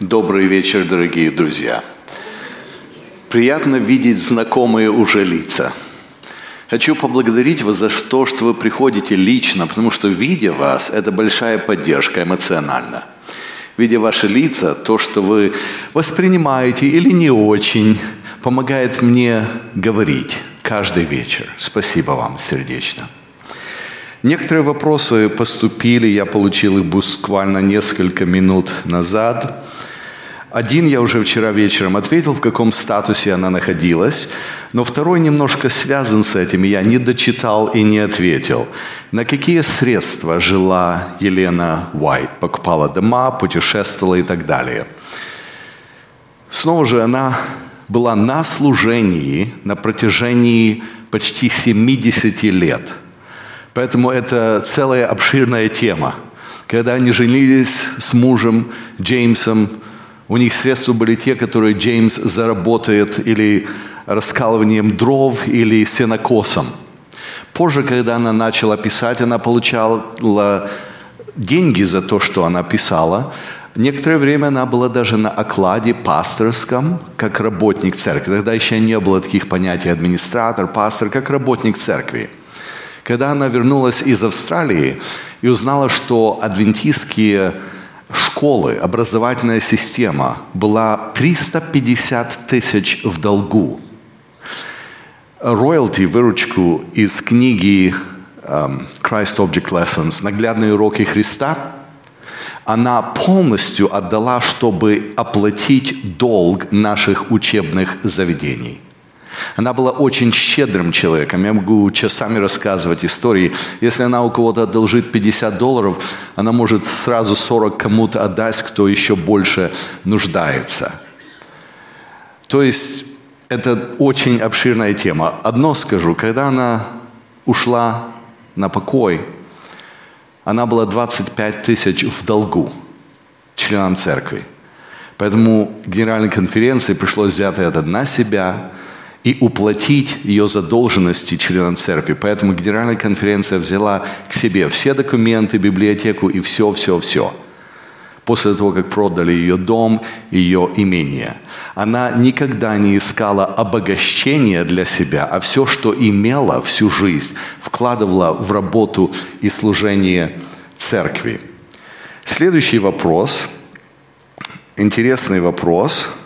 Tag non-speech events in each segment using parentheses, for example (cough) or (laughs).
Добрый вечер, дорогие друзья. Приятно видеть знакомые уже лица. Хочу поблагодарить вас за то, что вы приходите лично, потому что, видя вас, это большая поддержка эмоционально. Видя ваши лица, то, что вы воспринимаете или не очень, помогает мне говорить каждый вечер. Спасибо вам сердечно. Некоторые вопросы поступили, я получил их буквально несколько минут назад. Один я уже вчера вечером ответил, в каком статусе она находилась, но второй немножко связан с этим, и я не дочитал и не ответил. На какие средства жила Елена Уайт? Покупала дома, путешествовала и так далее. Снова же она была на служении на протяжении почти 70 лет. Поэтому это целая обширная тема. Когда они женились с мужем Джеймсом, у них средства были те, которые Джеймс заработает или раскалыванием дров, или сенокосом. Позже, когда она начала писать, она получала деньги за то, что она писала. Некоторое время она была даже на окладе пасторском, как работник церкви. Тогда еще не было таких понятий администратор, пастор, как работник церкви. Когда она вернулась из Австралии и узнала, что адвентистские школы, образовательная система была 350 тысяч в долгу. Роялти, выручку из книги um, Christ Object Lessons, наглядные уроки Христа, она полностью отдала, чтобы оплатить долг наших учебных заведений. Она была очень щедрым человеком. Я могу часами рассказывать истории. Если она у кого-то одолжит 50 долларов, она может сразу 40 кому-то отдать, кто еще больше нуждается. То есть это очень обширная тема. Одно скажу, когда она ушла на покой, она была 25 тысяч в долгу членам церкви. Поэтому генеральной конференции пришлось взять это на себя – и уплатить ее задолженности членам церкви. Поэтому Генеральная конференция взяла к себе все документы, библиотеку и все, все, все. После того, как продали ее дом, ее имение. Она никогда не искала обогащения для себя, а все, что имела всю жизнь, вкладывала в работу и служение церкви. Следующий вопрос, интересный вопрос –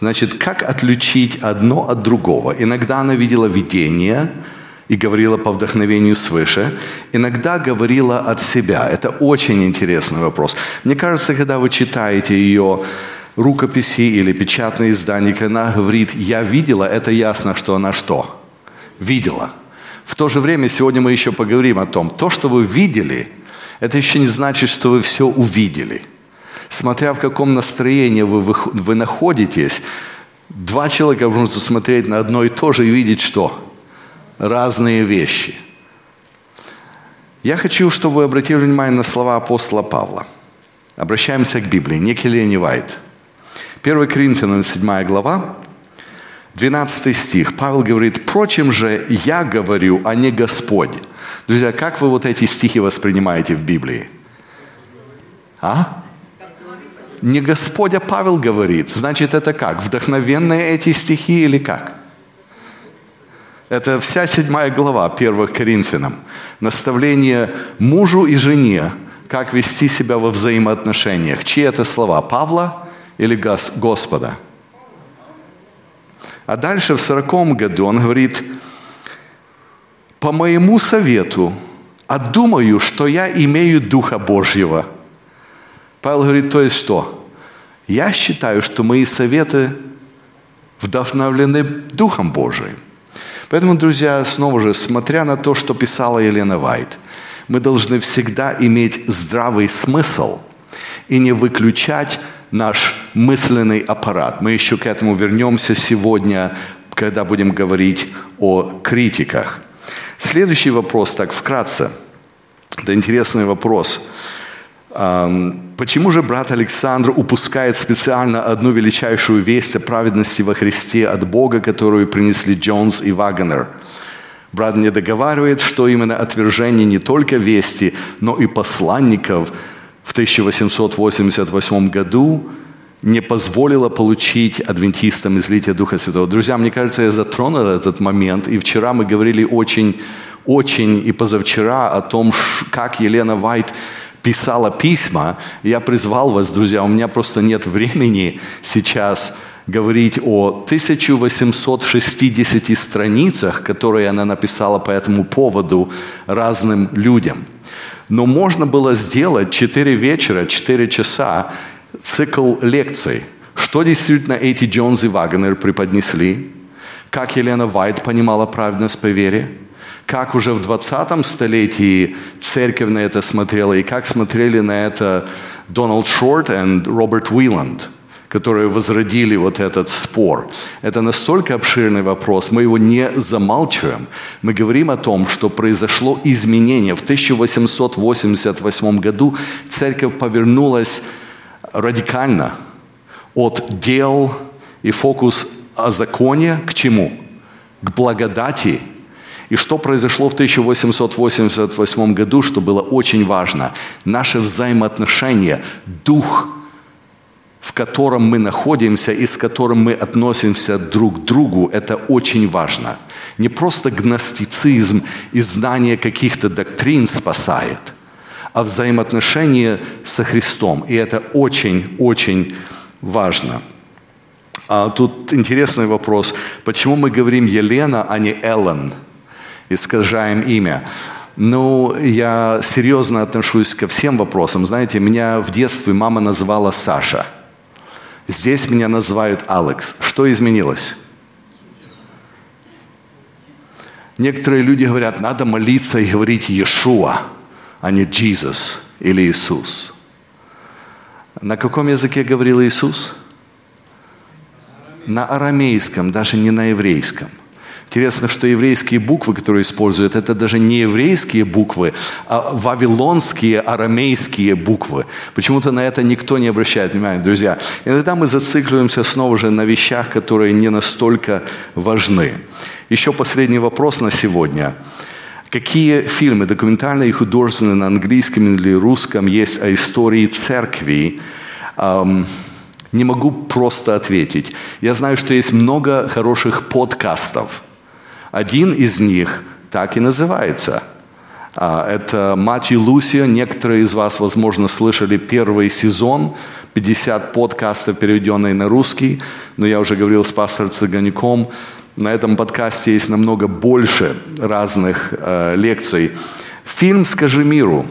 Значит, как отличить одно от другого? Иногда она видела видение и говорила по вдохновению свыше, иногда говорила от себя. Это очень интересный вопрос. Мне кажется, когда вы читаете ее рукописи или печатные издания, когда она говорит «я видела», это ясно, что она что? Видела. В то же время сегодня мы еще поговорим о том, то, что вы видели, это еще не значит, что вы все увидели – смотря в каком настроении вы, вы, вы находитесь, два человека могут смотреть на одно и то же и видеть что? Разные вещи. Я хочу, чтобы вы обратили внимание на слова апостола Павла. Обращаемся к Библии, не Келени Вайт. 1 Коринфянам 7 глава, 12 стих. Павел говорит, «Впрочем же, я говорю, а не Господь». Друзья, как вы вот эти стихи воспринимаете в Библии? А? Не Господь, а Павел говорит. Значит, это как? Вдохновенные эти стихи или как? Это вся седьмая глава 1 Коринфянам. Наставление мужу и жене, как вести себя во взаимоотношениях. Чьи это слова? Павла или Господа? А дальше в сороком году он говорит, по моему совету, а думаю, что я имею Духа Божьего – Павел говорит, то есть что? Я считаю, что мои советы вдохновлены Духом Божиим. Поэтому, друзья, снова же, смотря на то, что писала Елена Вайт, мы должны всегда иметь здравый смысл и не выключать наш мысленный аппарат. Мы еще к этому вернемся сегодня, когда будем говорить о критиках. Следующий вопрос, так вкратце. Это интересный вопрос. Почему же брат Александр упускает специально одну величайшую весть о праведности во Христе от Бога, которую принесли Джонс и Вагнер? Брат не договаривает, что именно отвержение не только вести, но и посланников в 1888 году не позволила получить адвентистам излитие Духа Святого. Друзья, мне кажется, я затронул этот момент, и вчера мы говорили очень, очень и позавчера о том, как Елена Вайт писала письма. Я призвал вас, друзья, у меня просто нет времени сейчас говорить о 1860 страницах, которые она написала по этому поводу разным людям. Но можно было сделать 4 вечера, 4 часа цикл лекций. Что действительно эти Джонс и Вагнер преподнесли? Как Елена Вайт понимала праведность по вере? Как уже в 20 столетии церковь на это смотрела? И как смотрели на это Дональд Шорт и Роберт Уиланд – которые возродили вот этот спор. Это настолько обширный вопрос, мы его не замалчиваем. Мы говорим о том, что произошло изменение. В 1888 году церковь повернулась радикально от дел и фокус о законе к чему? К благодати. И что произошло в 1888 году, что было очень важно? Наши взаимоотношения, дух, в котором мы находимся и с которым мы относимся друг к другу, это очень важно. Не просто гностицизм и знание каких-то доктрин спасает – а взаимоотношения со Христом. И это очень-очень важно. А тут интересный вопрос. Почему мы говорим Елена, а не Эллен? Искажаем имя. Ну, я серьезно отношусь ко всем вопросам. Знаете, меня в детстве мама называла Саша. Здесь меня называют Алекс. Что изменилось? Некоторые люди говорят, надо молиться и говорить Иешуа а не Jesus или Иисус. На каком языке говорил Иисус? На арамейском, даже не на еврейском. Интересно, что еврейские буквы, которые используют, это даже не еврейские буквы, а вавилонские, арамейские буквы. Почему-то на это никто не обращает внимания, друзья. Иногда мы зацикливаемся снова же на вещах, которые не настолько важны. Еще последний вопрос на сегодня – Какие фильмы, документальные и художественные на английском или русском есть о истории церкви? Эм, не могу просто ответить. Я знаю, что есть много хороших подкастов. Один из них так и называется. А, это Мать и Лусия. Некоторые из вас, возможно, слышали первый сезон. 50 подкастов, переведенные на русский. Но я уже говорил с пастором Цыганяком. На этом подкасте есть намного больше разных э, лекций. Фильм «Скажи миру».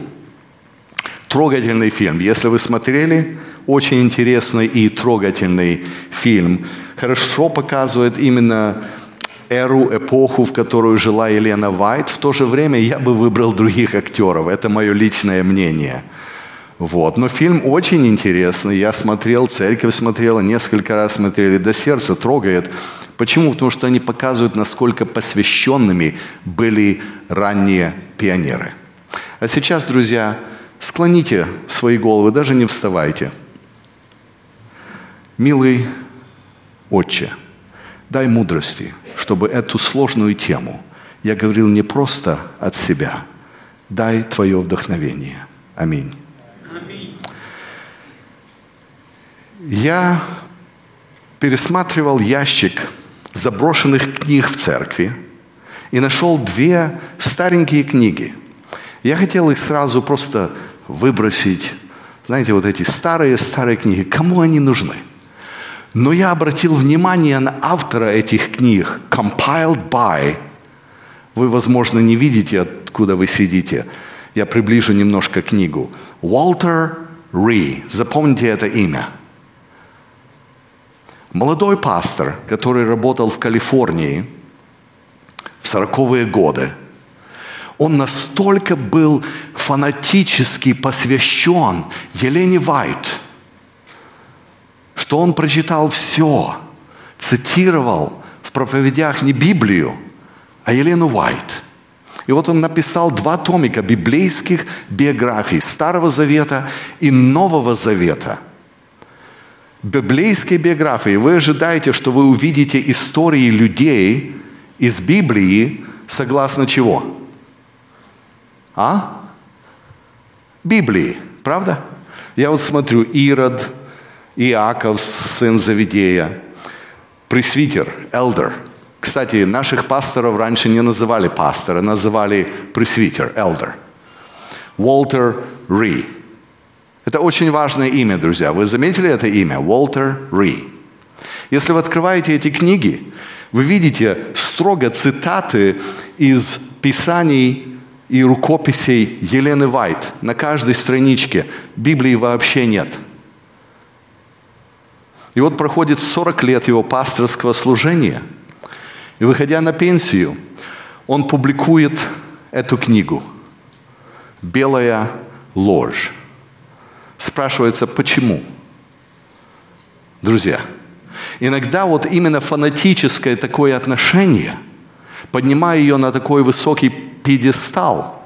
Трогательный фильм. Если вы смотрели, очень интересный и трогательный фильм. Хорошо показывает именно эру, эпоху, в которую жила Елена Вайт. В то же время я бы выбрал других актеров. Это мое личное мнение. Вот. Но фильм очень интересный. Я смотрел, церковь смотрела, несколько раз смотрели. До сердца трогает. Почему? Потому что они показывают, насколько посвященными были ранние пионеры. А сейчас, друзья, склоните свои головы, даже не вставайте. Милый Отче, дай мудрости, чтобы эту сложную тему я говорил не просто от себя. Дай Твое вдохновение. Аминь. Аминь. Я пересматривал ящик – заброшенных книг в церкви и нашел две старенькие книги. Я хотел их сразу просто выбросить. Знаете, вот эти старые-старые книги. Кому они нужны? Но я обратил внимание на автора этих книг. Compiled by. Вы, возможно, не видите, откуда вы сидите. Я приближу немножко книгу. Уолтер Ри. Запомните это имя – Молодой пастор, который работал в Калифорнии в сороковые годы, он настолько был фанатически посвящен Елене Вайт, что он прочитал все, цитировал в проповедях не Библию, а Елену Вайт. И вот он написал два томика библейских биографий Старого Завета и Нового Завета – библейской биографии вы ожидаете, что вы увидите истории людей из Библии согласно чего? А? Библии, правда? Я вот смотрю, Ирод, Иаков, сын Завидея, пресвитер, элдер. Кстати, наших пасторов раньше не называли пастора, называли пресвитер, элдер. Уолтер Ри. Это очень важное имя, друзья. Вы заметили это имя? Уолтер Ри. Если вы открываете эти книги, вы видите строго цитаты из писаний и рукописей Елены Вайт. На каждой страничке Библии вообще нет. И вот проходит 40 лет его пасторского служения. И выходя на пенсию, он публикует эту книгу «Белая ложь». Спрашивается, почему? Друзья, иногда вот именно фанатическое такое отношение, поднимая ее на такой высокий пьедестал,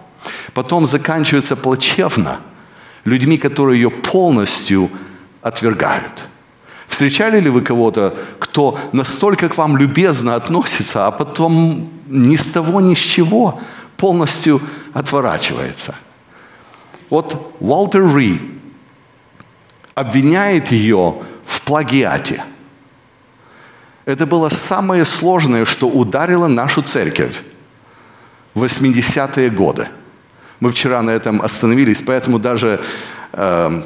потом заканчивается плачевно людьми, которые ее полностью отвергают. Встречали ли вы кого-то, кто настолько к вам любезно относится, а потом ни с того, ни с чего полностью отворачивается? Вот Уолтер Ри обвиняет ее в плагиате. Это было самое сложное, что ударило нашу церковь в 80-е годы. Мы вчера на этом остановились, поэтому даже э,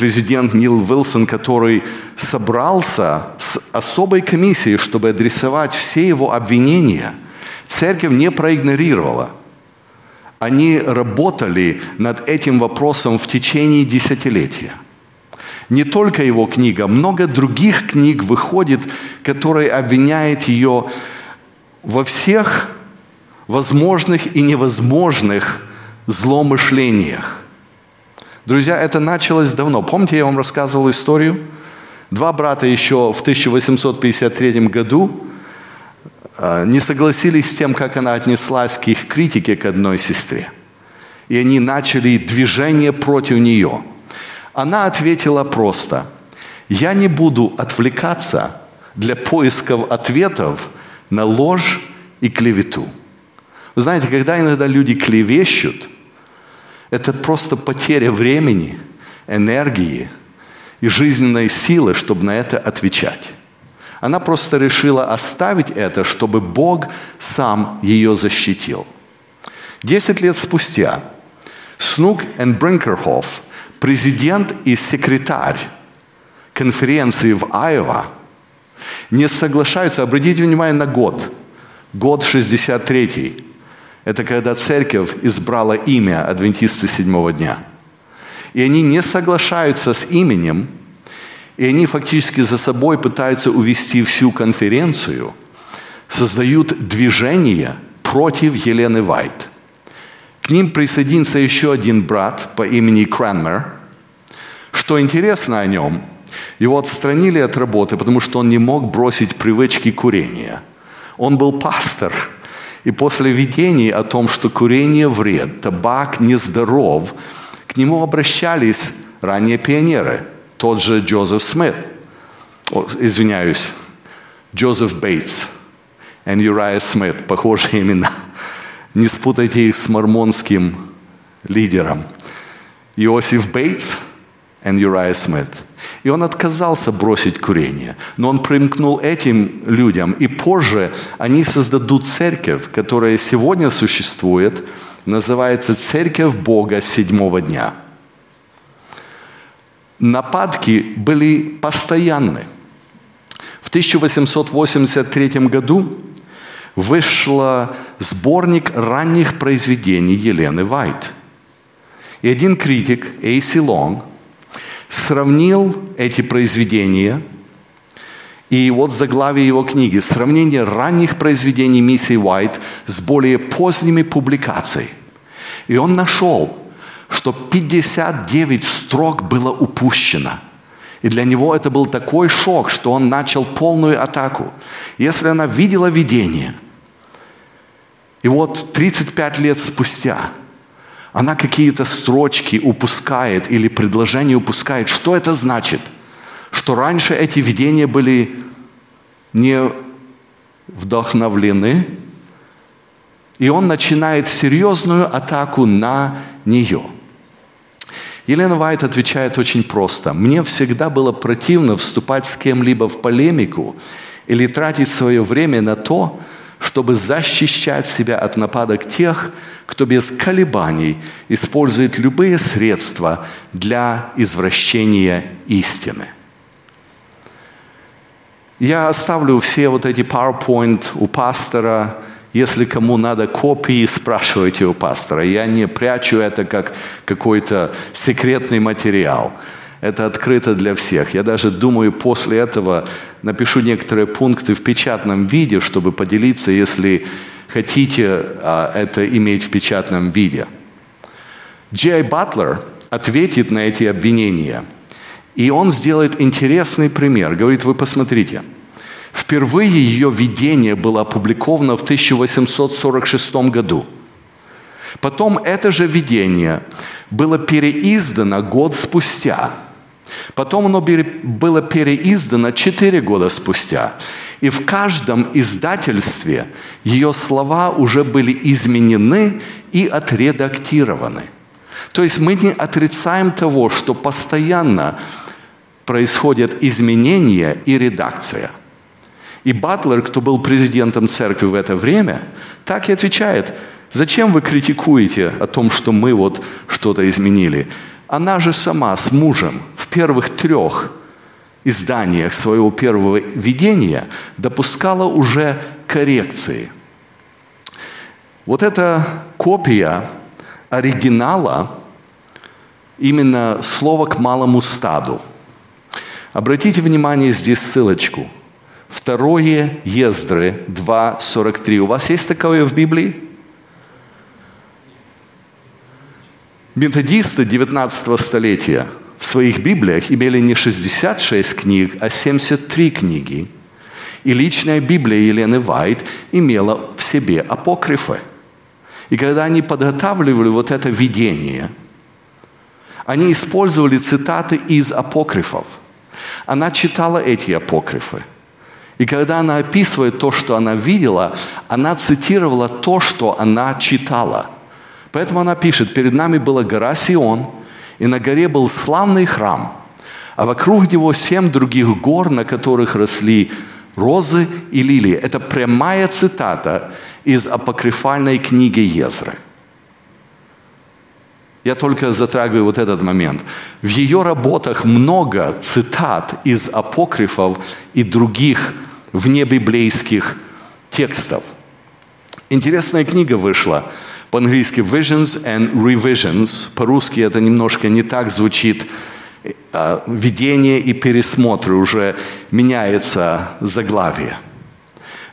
президент Нил Вилсон, который собрался с особой комиссией, чтобы адресовать все его обвинения, церковь не проигнорировала. Они работали над этим вопросом в течение десятилетия – не только его книга, много других книг выходит, которые обвиняют ее во всех возможных и невозможных злоумышлениях. Друзья, это началось давно. Помните, я вам рассказывал историю? Два брата еще в 1853 году а, не согласились с тем, как она отнеслась к их критике к одной сестре. И они начали движение против нее – она ответила просто, я не буду отвлекаться для поисков ответов на ложь и клевету. Вы знаете, когда иногда люди клевещут, это просто потеря времени, энергии и жизненной силы, чтобы на это отвечать. Она просто решила оставить это, чтобы Бог сам ее защитил. Десять лет спустя Снук и Бринкерхоф президент и секретарь конференции в Айова не соглашаются, обратите внимание на год, год 63 это когда церковь избрала имя адвентисты седьмого дня. И они не соглашаются с именем, и они фактически за собой пытаются увести всю конференцию, создают движение против Елены Вайт. К ним присоединится еще один брат по имени Кранмер. Что интересно о нем, его отстранили от работы, потому что он не мог бросить привычки курения. Он был пастор, и после видений о том, что курение вред, табак нездоров, к нему обращались ранние пионеры, тот же Джозеф Смит, извиняюсь, Джозеф Бейтс и Юрия Смит, похожие имена – не спутайте их с мормонским лидером. Иосиф Бейтс и Юрия Смит. И он отказался бросить курение. Но он примкнул этим людям. И позже они создадут церковь, которая сегодня существует, называется Церковь Бога седьмого дня. Нападки были постоянны. В 1883 году вышла сборник ранних произведений Елены Вайт. И один критик, Эйси Лонг, сравнил эти произведения, и вот заглавие его книги «Сравнение ранних произведений миссии Уайт с более поздними публикациями». И он нашел, что 59 строк было упущено – и для него это был такой шок, что он начал полную атаку. Если она видела видение – и вот 35 лет спустя она какие-то строчки упускает или предложения упускает. Что это значит? Что раньше эти видения были не вдохновлены, и он начинает серьезную атаку на нее. Елена Вайт отвечает очень просто. «Мне всегда было противно вступать с кем-либо в полемику или тратить свое время на то, чтобы защищать себя от нападок тех, кто без колебаний использует любые средства для извращения истины. Я оставлю все вот эти PowerPoint у пастора. Если кому надо копии, спрашивайте у пастора. Я не прячу это как какой-то секретный материал. Это открыто для всех. Я даже думаю, после этого напишу некоторые пункты в печатном виде, чтобы поделиться, если хотите а, это иметь в печатном виде. Джей Батлер ответит на эти обвинения. И он сделает интересный пример. Говорит, вы посмотрите. Впервые ее видение было опубликовано в 1846 году. Потом это же видение было переиздано год спустя – Потом оно было переиздано четыре года спустя. И в каждом издательстве ее слова уже были изменены и отредактированы. То есть мы не отрицаем того, что постоянно происходят изменения и редакция. И Батлер, кто был президентом церкви в это время, так и отвечает, зачем вы критикуете о том, что мы вот что-то изменили? Она же сама с мужем в первых трех изданиях своего первого видения допускала уже коррекции. Вот эта копия оригинала именно слово к малому стаду. Обратите внимание здесь ссылочку. Второе Ездры 2.43. У вас есть такое в Библии? Методисты 19 столетия в своих Библиях имели не 66 книг, а 73 книги. И личная Библия Елены Вайт имела в себе апокрифы. И когда они подготавливали вот это видение, они использовали цитаты из апокрифов. Она читала эти апокрифы. И когда она описывает то, что она видела, она цитировала то, что она читала – Поэтому она пишет, перед нами была гора Сион, и на горе был славный храм, а вокруг него семь других гор, на которых росли розы и лилии. Это прямая цитата из апокрифальной книги Езры. Я только затрагиваю вот этот момент. В ее работах много цитат из апокрифов и других внебиблейских текстов. Интересная книга вышла – по-английски visions and revisions. По-русски это немножко не так звучит. А, видение и пересмотры уже меняется заглавие.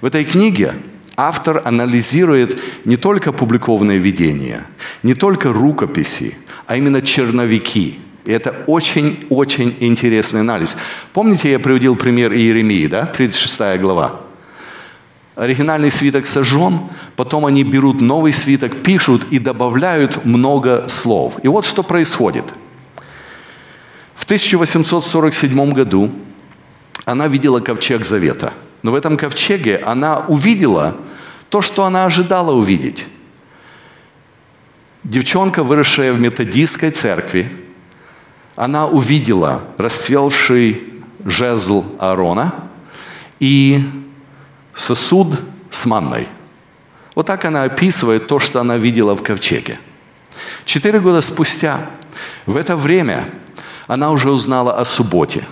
В этой книге автор анализирует не только публикованные видения, не только рукописи, а именно черновики. И это очень-очень интересный анализ. Помните, я приводил пример Иеремии, да? 36 глава оригинальный свиток сожжен, потом они берут новый свиток, пишут и добавляют много слов. И вот что происходит. В 1847 году она видела ковчег завета. Но в этом ковчеге она увидела то, что она ожидала увидеть. Девчонка, выросшая в методистской церкви, она увидела расцвелший жезл Аарона и сосуд с манной. Вот так она описывает то, что она видела в ковчеге. Четыре года спустя, в это время, она уже узнала о субботе.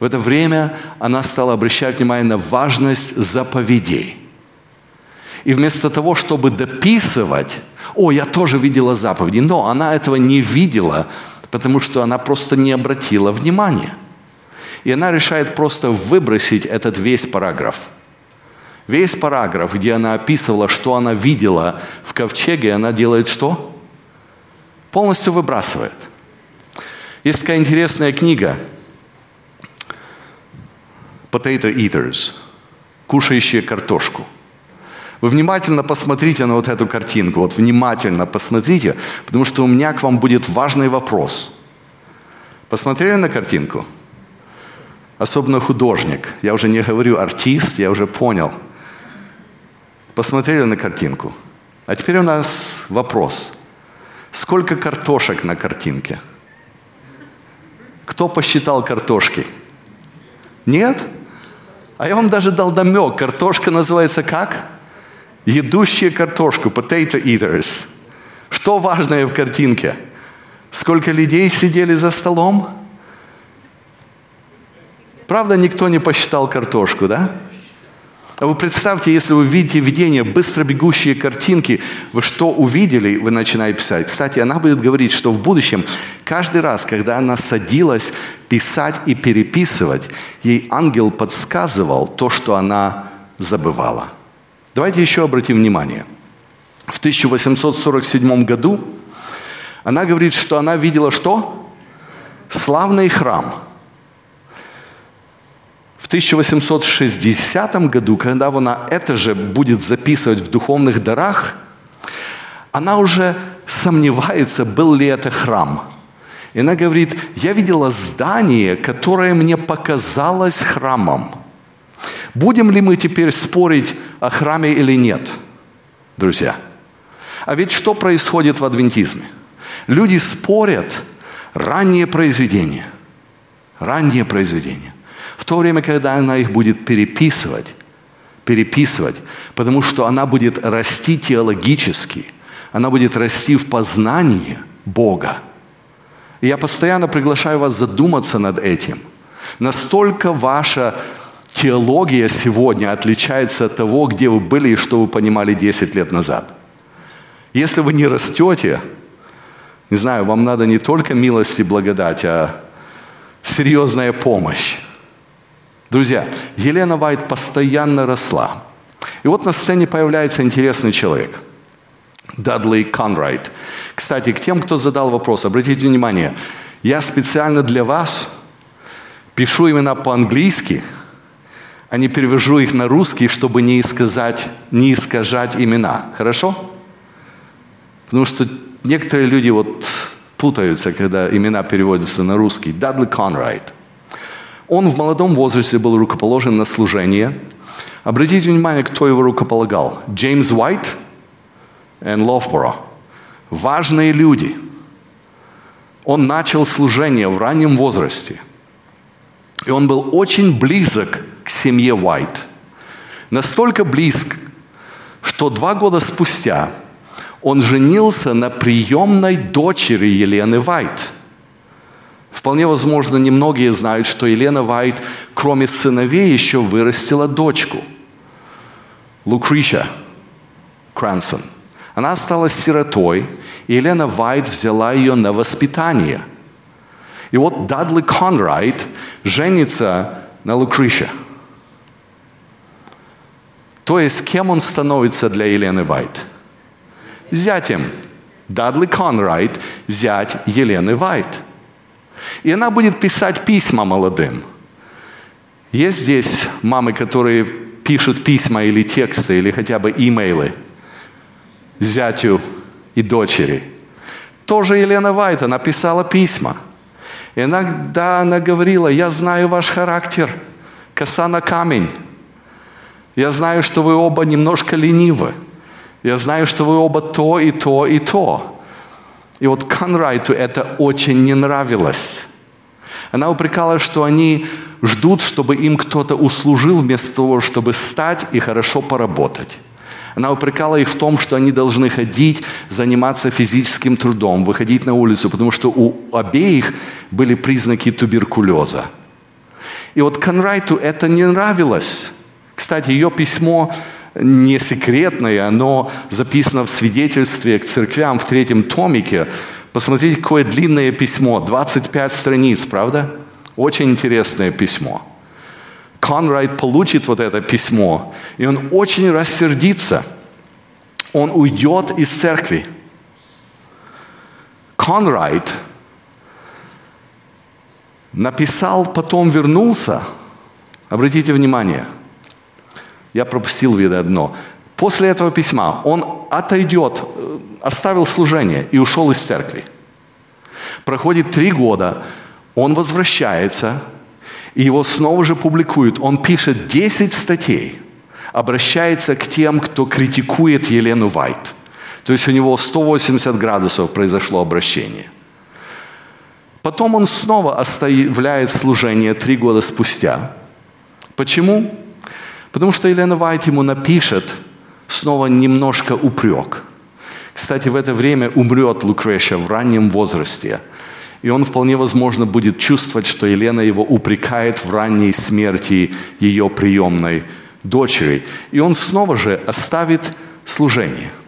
В это время она стала обращать внимание на важность заповедей. И вместо того, чтобы дописывать, о, я тоже видела заповеди, но она этого не видела, потому что она просто не обратила внимания. И она решает просто выбросить этот весь параграф – Весь параграф, где она описывала, что она видела в ковчеге, она делает что? Полностью выбрасывает. Есть такая интересная книга Potato Eaters, кушающие картошку. Вы внимательно посмотрите на вот эту картинку, вот внимательно посмотрите, потому что у меня к вам будет важный вопрос. Посмотрели на картинку? Особенно художник. Я уже не говорю артист, я уже понял – Посмотрели на картинку. А теперь у нас вопрос. Сколько картошек на картинке? Кто посчитал картошки? Нет? А я вам даже дал намек. Картошка называется как? Едущие картошку, potato eaters. Что важное в картинке? Сколько людей сидели за столом? Правда, никто не посчитал картошку, да? А вы представьте, если вы видите видение, быстро бегущие картинки, вы что увидели, вы начинаете писать. Кстати, она будет говорить, что в будущем, каждый раз, когда она садилась писать и переписывать, ей ангел подсказывал то, что она забывала. Давайте еще обратим внимание. В 1847 году она говорит, что она видела что? Славный храм – в 1860 году, когда она это же будет записывать в духовных дарах, она уже сомневается, был ли это храм. И она говорит, я видела здание, которое мне показалось храмом. Будем ли мы теперь спорить о храме или нет, друзья? А ведь что происходит в адвентизме? Люди спорят ранние произведения. Ранние произведения. В то время, когда она их будет переписывать, переписывать, потому что она будет расти теологически, она будет расти в познании Бога. И я постоянно приглашаю вас задуматься над этим. Настолько ваша теология сегодня отличается от того, где вы были и что вы понимали 10 лет назад. Если вы не растете, не знаю, вам надо не только милость и благодать, а серьезная помощь. Друзья, Елена Вайт постоянно росла. И вот на сцене появляется интересный человек. Дадли Конрайт. Кстати, к тем, кто задал вопрос, обратите внимание, я специально для вас пишу имена по-английски, а не перевожу их на русский, чтобы не, исказать, не искажать имена. Хорошо? Потому что некоторые люди вот путаются, когда имена переводятся на русский. Дадли Конрайт. Он в молодом возрасте был рукоположен на служение. Обратите внимание, кто его рукополагал. Джеймс Уайт и Лофборо. Важные люди. Он начал служение в раннем возрасте. И он был очень близок к семье Уайт. Настолько близк, что два года спустя он женился на приемной дочери Елены Вайт – Вполне возможно, немногие знают, что Елена Вайт, кроме сыновей, еще вырастила дочку. Лукриша Крансон. Она осталась сиротой, и Елена Вайт взяла ее на воспитание. И вот Дадли Конрайт женится на Лукрише. То есть, кем он становится для Елены Вайт? Зятем. Дадли Конрайт – зять Елены Вайт – и она будет писать письма молодым. Есть здесь мамы, которые пишут письма или тексты, или хотя бы имейлы зятю и дочери. Тоже Елена Вайта написала письма. И иногда она говорила, я знаю ваш характер, коса на камень. Я знаю, что вы оба немножко ленивы. Я знаю, что вы оба то и то и то. И вот Конрайту это очень не нравилось. Она упрекала, что они ждут, чтобы им кто-то услужил вместо того, чтобы стать и хорошо поработать. Она упрекала их в том, что они должны ходить, заниматься физическим трудом, выходить на улицу, потому что у обеих были признаки туберкулеза. И вот Конрайту это не нравилось. Кстати, ее письмо не секретное, оно записано в свидетельстве к церквям в третьем томике Посмотрите, какое длинное письмо, 25 страниц, правда? Очень интересное письмо. Конрайт получит вот это письмо, и он очень рассердится. Он уйдет из церкви. Конрайт написал, потом вернулся. Обратите внимание, я пропустил видно одно. После этого письма он отойдет, э, оставил служение и ушел из церкви. Проходит три года, он возвращается, и его снова же публикуют. Он пишет 10 статей, обращается к тем, кто критикует Елену Вайт. То есть у него 180 градусов произошло обращение. Потом он снова оставляет служение три года спустя. Почему? Потому что Елена Вайт ему напишет снова немножко упрек. Кстати, в это время умрет Лукреша в раннем возрасте. И он вполне возможно будет чувствовать, что Елена его упрекает в ранней смерти ее приемной дочери. И он снова же оставит служение –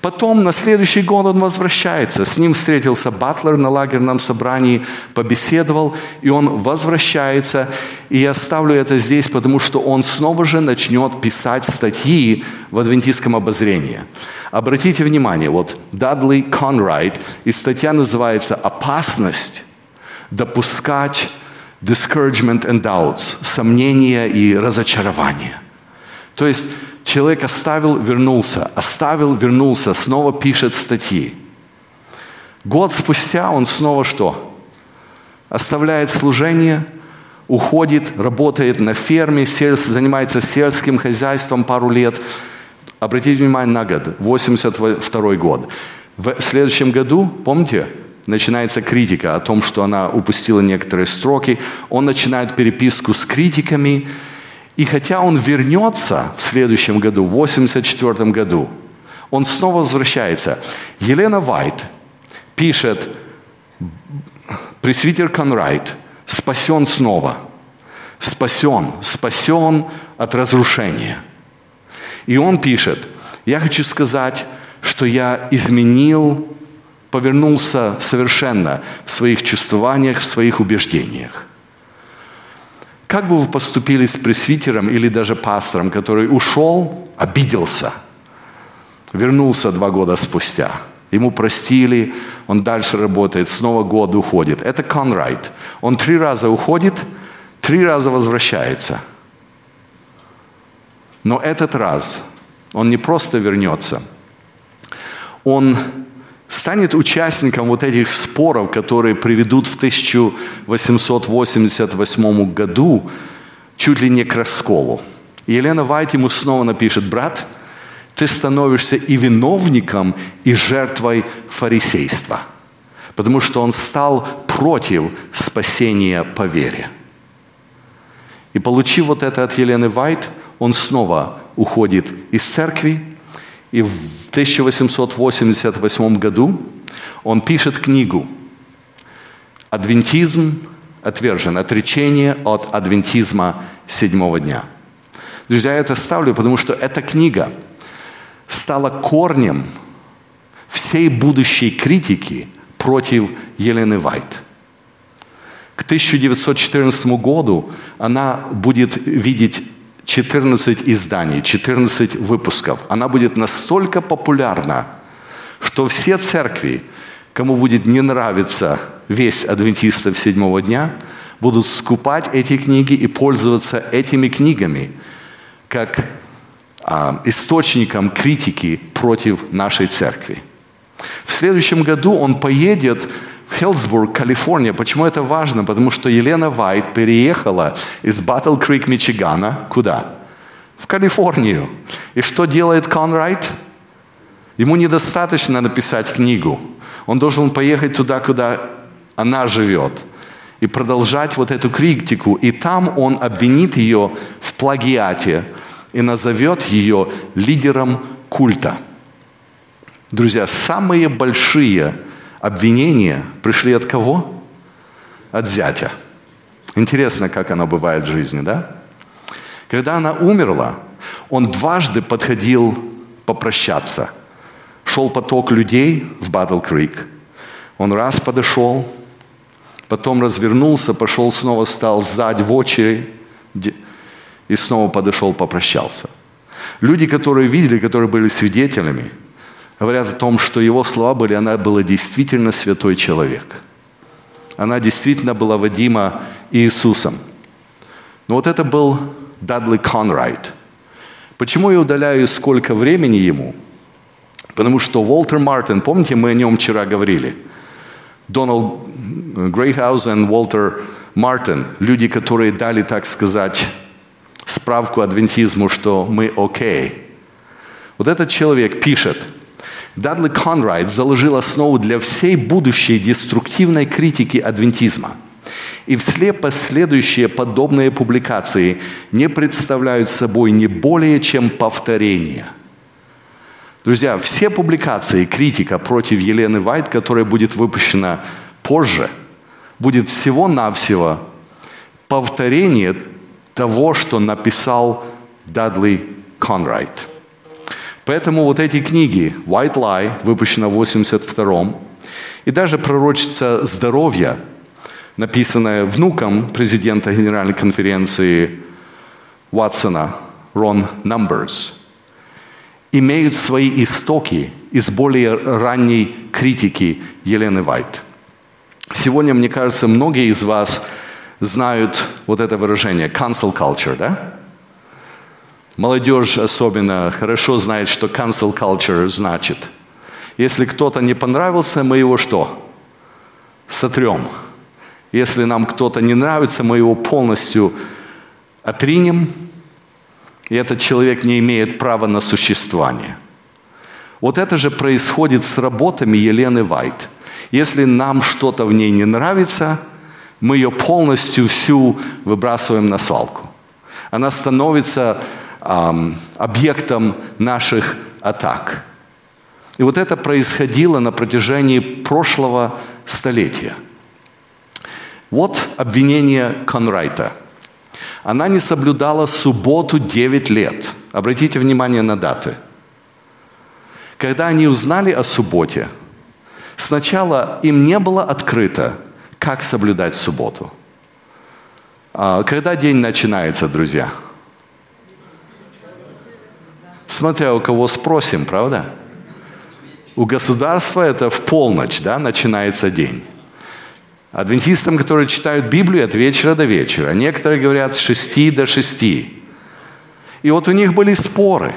Потом на следующий год он возвращается. С ним встретился Батлер на лагерном собрании, побеседовал, и он возвращается. И я ставлю это здесь, потому что он снова же начнет писать статьи в адвентистском обозрении. Обратите внимание, вот Дадли Конрайт, и статья называется «Опасность допускать discouragement and doubts, сомнения и разочарования». То есть Человек оставил, вернулся, оставил, вернулся, снова пишет статьи. Год спустя он снова что? Оставляет служение, уходит, работает на ферме, занимается сельским хозяйством пару лет. Обратите внимание на год, 82 год. В следующем году, помните, начинается критика о том, что она упустила некоторые строки. Он начинает переписку с критиками, и хотя он вернется в следующем году, в 84 году, он снова возвращается. Елена Вайт пишет, пресвитер Конрайт спасен снова. Спасен, спасен от разрушения. И он пишет, я хочу сказать, что я изменил, повернулся совершенно в своих чувствованиях, в своих убеждениях. Как бы вы поступили с пресвитером или даже пастором, который ушел, обиделся, вернулся два года спустя? Ему простили, он дальше работает, снова год уходит. Это Конрайт. Он три раза уходит, три раза возвращается. Но этот раз он не просто вернется, он станет участником вот этих споров, которые приведут в 1888 году чуть ли не к расколу. Елена Вайт ему снова напишет, брат, ты становишься и виновником, и жертвой фарисейства, потому что он стал против спасения по вере. И получив вот это от Елены Вайт, он снова уходит из церкви, и в 1888 году он пишет книгу «Адвентизм отвержен. Отречение от адвентизма седьмого дня». Друзья, я это ставлю, потому что эта книга стала корнем всей будущей критики против Елены Вайт. К 1914 году она будет видеть 14 изданий, 14 выпусков. Она будет настолько популярна, что все церкви, кому будет не нравиться весь адвентистов седьмого дня, будут скупать эти книги и пользоваться этими книгами как а, источником критики против нашей церкви. В следующем году он поедет Хелсбург, Калифорния. Почему это важно? Потому что Елена Вайт переехала из Батл Крик, Мичигана. Куда? В Калифорнию. И что делает Конрайт? Ему недостаточно написать книгу. Он должен поехать туда, куда она живет. И продолжать вот эту критику. И там он обвинит ее в плагиате и назовет ее лидером культа. Друзья, самые большие обвинения пришли от кого? От зятя. Интересно, как оно бывает в жизни, да? Когда она умерла, он дважды подходил попрощаться. Шел поток людей в Батл Крик. Он раз подошел, потом развернулся, пошел снова, стал сзади в очередь и снова подошел, попрощался. Люди, которые видели, которые были свидетелями – говорят о том, что его слова были, она была действительно святой человек. Она действительно была Вадима Иисусом. Но вот это был Дадли Конрайт. Почему я удаляю сколько времени ему? Потому что Уолтер Мартин, помните, мы о нем вчера говорили? Дональд Грейхаус и Уолтер Мартин, люди, которые дали, так сказать, справку адвентизму, что мы окей. Вот этот человек пишет – Дадли Конрайт заложил основу для всей будущей деструктивной критики адвентизма. И все последующие подобные публикации не представляют собой не более чем повторение. Друзья, все публикации, критика против Елены Вайт, которая будет выпущена позже, будет всего-навсего повторение того, что написал Дадли Конрайт. Поэтому вот эти книги «White Lie», выпущена в 82-м, и даже «Пророчица здоровья», написанная внуком президента Генеральной конференции Уотсона, Рон Numbers, имеют свои истоки из более ранней критики Елены Вайт. Сегодня, мне кажется, многие из вас знают вот это выражение «cancel culture», да? Молодежь особенно хорошо знает, что cancel culture значит. Если кто-то не понравился, мы его что? Сотрем. Если нам кто-то не нравится, мы его полностью отринем, и этот человек не имеет права на существование. Вот это же происходит с работами Елены Вайт. Если нам что-то в ней не нравится, мы ее полностью всю выбрасываем на свалку. Она становится объектом наших атак. И вот это происходило на протяжении прошлого столетия. Вот обвинение Конрайта. Она не соблюдала субботу 9 лет. Обратите внимание на даты. Когда они узнали о субботе, сначала им не было открыто, как соблюдать субботу. А когда день начинается, друзья? Смотря у кого спросим, правда? У государства это в полночь, да, начинается день. Адвентистам, которые читают Библию, от вечера до вечера. Некоторые говорят с шести до шести. И вот у них были споры.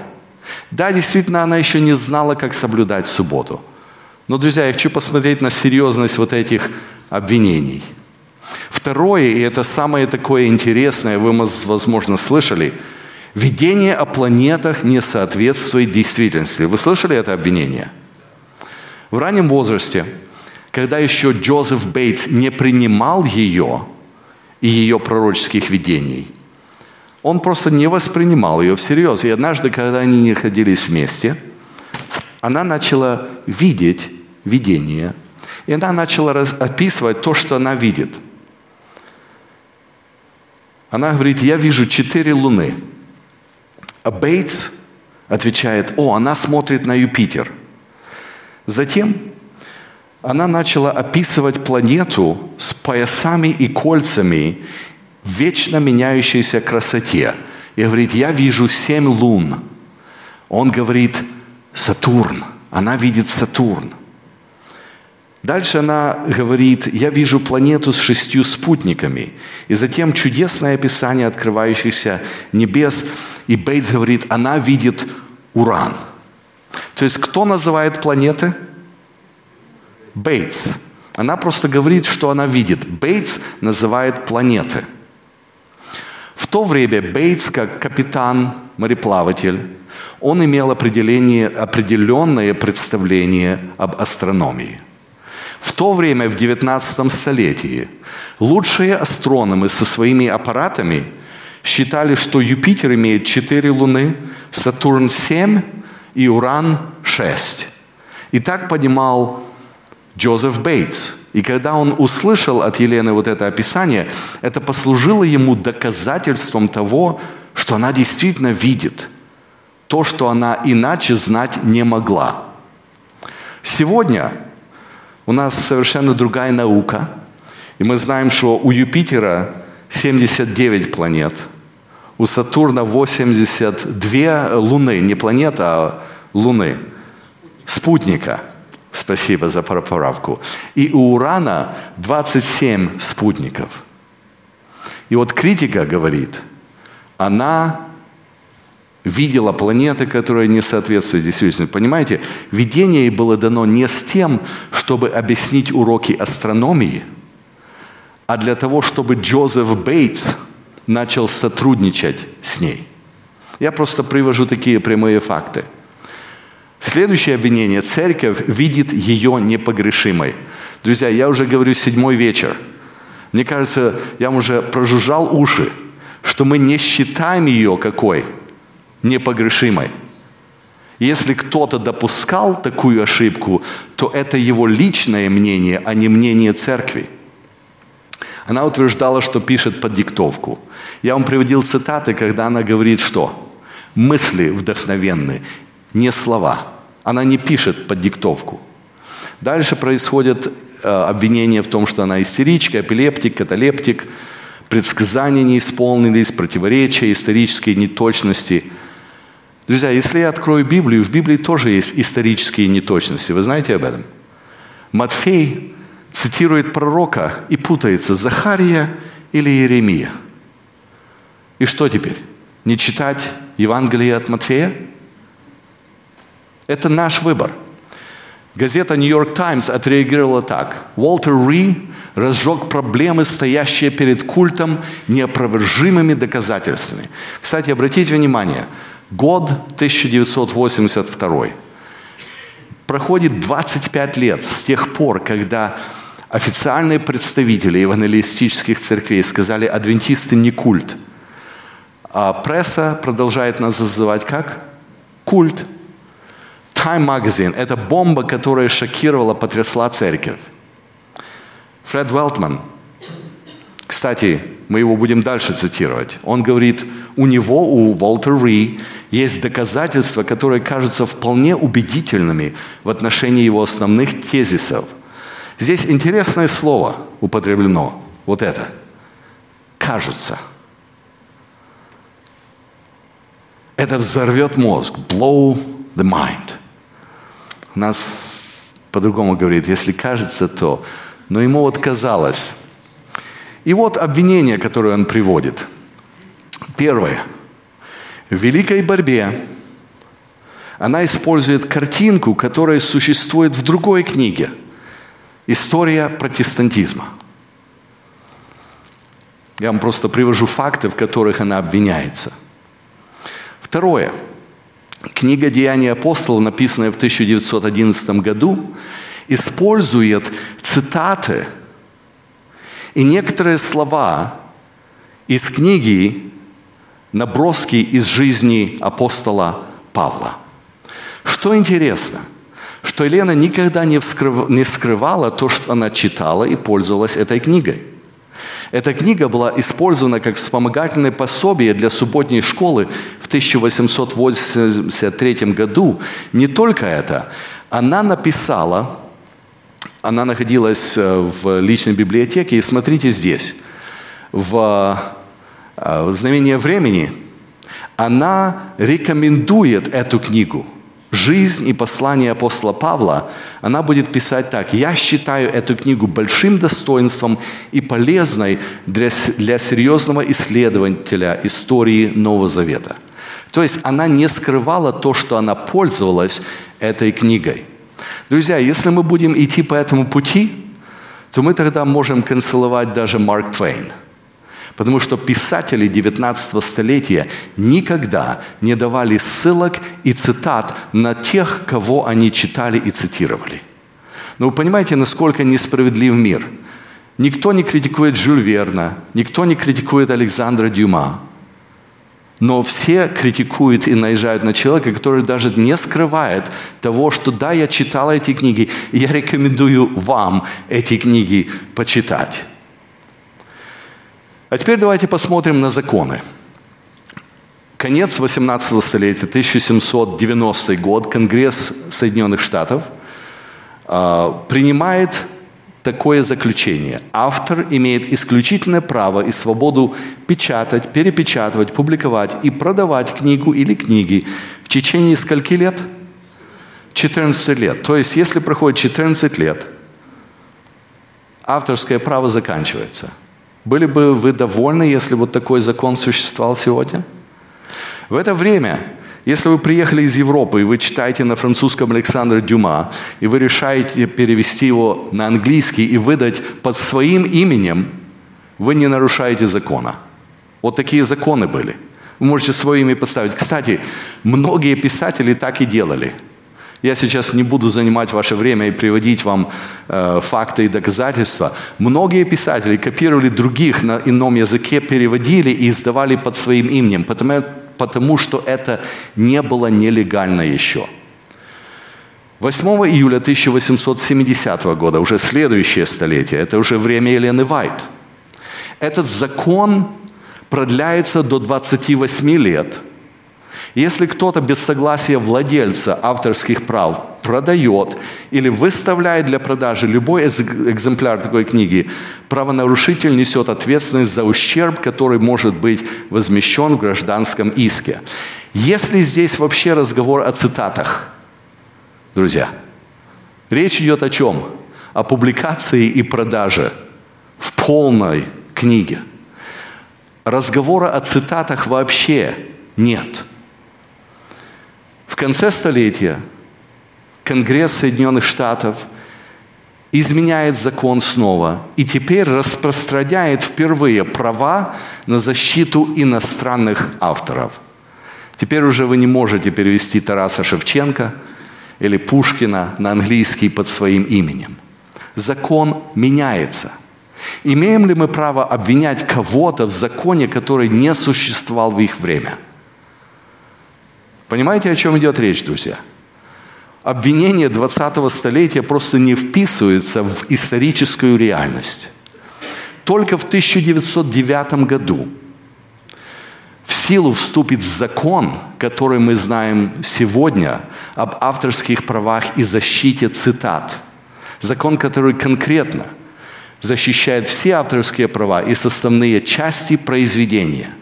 Да, действительно, она еще не знала, как соблюдать субботу. Но, друзья, я хочу посмотреть на серьезность вот этих обвинений. Второе, и это самое такое интересное, вы, возможно, слышали – Видение о планетах не соответствует действительности. Вы слышали это обвинение? В раннем возрасте, когда еще Джозеф Бейтс не принимал ее и ее пророческих видений, он просто не воспринимал ее всерьез. И однажды, когда они находились вместе, она начала видеть видение, и она начала описывать то, что она видит. Она говорит, я вижу четыре луны – а Бейтс отвечает, о, она смотрит на Юпитер. Затем она начала описывать планету с поясами и кольцами в вечно меняющейся красоте. И говорит, я вижу семь лун. Он говорит, Сатурн. Она видит Сатурн. Дальше она говорит, я вижу планету с шестью спутниками. И затем чудесное описание открывающихся небес – и Бейтс говорит, она видит уран. То есть кто называет планеты? Бейтс. Она просто говорит, что она видит. Бейтс называет планеты. В то время Бейтс, как капитан, мореплаватель, он имел определение, определенное представление об астрономии. В то время, в 19 столетии, лучшие астрономы со своими аппаратами – считали, что Юпитер имеет четыре луны, Сатурн семь и Уран шесть. И так понимал Джозеф Бейтс. И когда он услышал от Елены вот это описание, это послужило ему доказательством того, что она действительно видит то, что она иначе знать не могла. Сегодня у нас совершенно другая наука, и мы знаем, что у Юпитера 79 планет – у Сатурна 82 луны, не планета, а луны, спутника. Спасибо за поправку. И у Урана 27 спутников. И вот критика говорит, она видела планеты, которые не соответствуют действительности. Понимаете, видение ей было дано не с тем, чтобы объяснить уроки астрономии, а для того, чтобы Джозеф Бейтс – начал сотрудничать с ней. Я просто привожу такие прямые факты. Следующее обвинение. Церковь видит ее непогрешимой. Друзья, я уже говорю седьмой вечер. Мне кажется, я уже прожужжал уши, что мы не считаем ее какой? Непогрешимой. Если кто-то допускал такую ошибку, то это его личное мнение, а не мнение церкви. Она утверждала, что пишет под диктовку. Я вам приводил цитаты, когда она говорит, что мысли вдохновенны, не слова. Она не пишет под диктовку. Дальше происходит э, обвинение в том, что она истеричка, эпилептик, каталептик, предсказания не исполнились, противоречия, исторические неточности. Друзья, если я открою Библию, в Библии тоже есть исторические неточности. Вы знаете об этом? Матфей цитирует пророка и путается, Захария или Иеремия. И что теперь? Не читать Евангелие от Матфея? Это наш выбор. Газета «Нью-Йорк Таймс» отреагировала так. Уолтер Ри разжег проблемы, стоящие перед культом, неопровержимыми доказательствами. Кстати, обратите внимание, год 1982. Проходит 25 лет с тех пор, когда официальные представители евангелистических церквей сказали, адвентисты не культ. А пресса продолжает нас называть как? Культ. Time Magazine – это бомба, которая шокировала, потрясла церковь. Фред Велтман, кстати, мы его будем дальше цитировать, он говорит, у него, у Волтер Ри, есть доказательства, которые кажутся вполне убедительными в отношении его основных тезисов. Здесь интересное слово употреблено, вот это, кажутся. Это взорвет мозг, blow the mind – у нас по-другому говорит, если кажется, то. Но ему вот казалось. И вот обвинение, которое он приводит. Первое. В великой борьбе она использует картинку, которая существует в другой книге. История протестантизма. Я вам просто привожу факты, в которых она обвиняется. Второе. Книга «Деяния апостола», написанная в 1911 году, использует цитаты и некоторые слова из книги «Наброски из жизни апостола Павла». Что интересно, что Елена никогда не, вскрыв... не скрывала то, что она читала и пользовалась этой книгой – эта книга была использована как вспомогательное пособие для субботней школы в 1883 году. Не только это, она написала, она находилась э, в личной библиотеке, и смотрите здесь, в э, «Знамение времени» она рекомендует эту книгу – жизнь и послание апостола Павла, она будет писать так. «Я считаю эту книгу большим достоинством и полезной для, для серьезного исследователя истории Нового Завета». То есть она не скрывала то, что она пользовалась этой книгой. Друзья, если мы будем идти по этому пути, то мы тогда можем канцеловать даже Марк Твейн – Потому что писатели 19 столетия никогда не давали ссылок и цитат на тех, кого они читали и цитировали. Но вы понимаете, насколько несправедлив мир. Никто не критикует Жюль Верна, никто не критикует Александра Дюма. Но все критикуют и наезжают на человека, который даже не скрывает того, что да, я читал эти книги, и я рекомендую вам эти книги почитать. А теперь давайте посмотрим на законы. Конец 18 столетия, 1790 год, Конгресс Соединенных Штатов э, принимает такое заключение. Автор имеет исключительное право и свободу печатать, перепечатывать, публиковать и продавать книгу или книги в течение скольки лет? 14 лет. То есть, если проходит 14 лет, авторское право заканчивается – были бы вы довольны, если вот такой закон существовал сегодня? В это время, если вы приехали из Европы, и вы читаете на французском Александра Дюма, и вы решаете перевести его на английский и выдать под своим именем, вы не нарушаете закона. Вот такие законы были. Вы можете свое имя поставить. Кстати, многие писатели так и делали. Я сейчас не буду занимать ваше время и приводить вам э, факты и доказательства. Многие писатели копировали других на ином языке, переводили и издавали под своим именем, потому, потому что это не было нелегально еще. 8 июля 1870 года, уже следующее столетие, это уже время Елены Вайт. Этот закон продляется до 28 лет. Если кто-то без согласия владельца авторских прав продает или выставляет для продажи любой экземпляр такой книги, правонарушитель несет ответственность за ущерб, который может быть возмещен в гражданском иске. Если здесь вообще разговор о цитатах, друзья, речь идет о чем? О публикации и продаже в полной книге – разговора о цитатах вообще нет. В конце столетия Конгресс Соединенных Штатов изменяет закон снова и теперь распространяет впервые права на защиту иностранных авторов. Теперь уже вы не можете перевести Тараса Шевченко или Пушкина на английский под своим именем. Закон меняется – Имеем ли мы право обвинять кого-то в законе, который не существовал в их время? Понимаете, о чем идет речь, друзья? Обвинения 20-го столетия просто не вписываются в историческую реальность. Только в 1909 году в силу вступит закон, который мы знаем сегодня об авторских правах и защите цитат. Закон, который конкретно – защищает все авторские права и составные части произведения.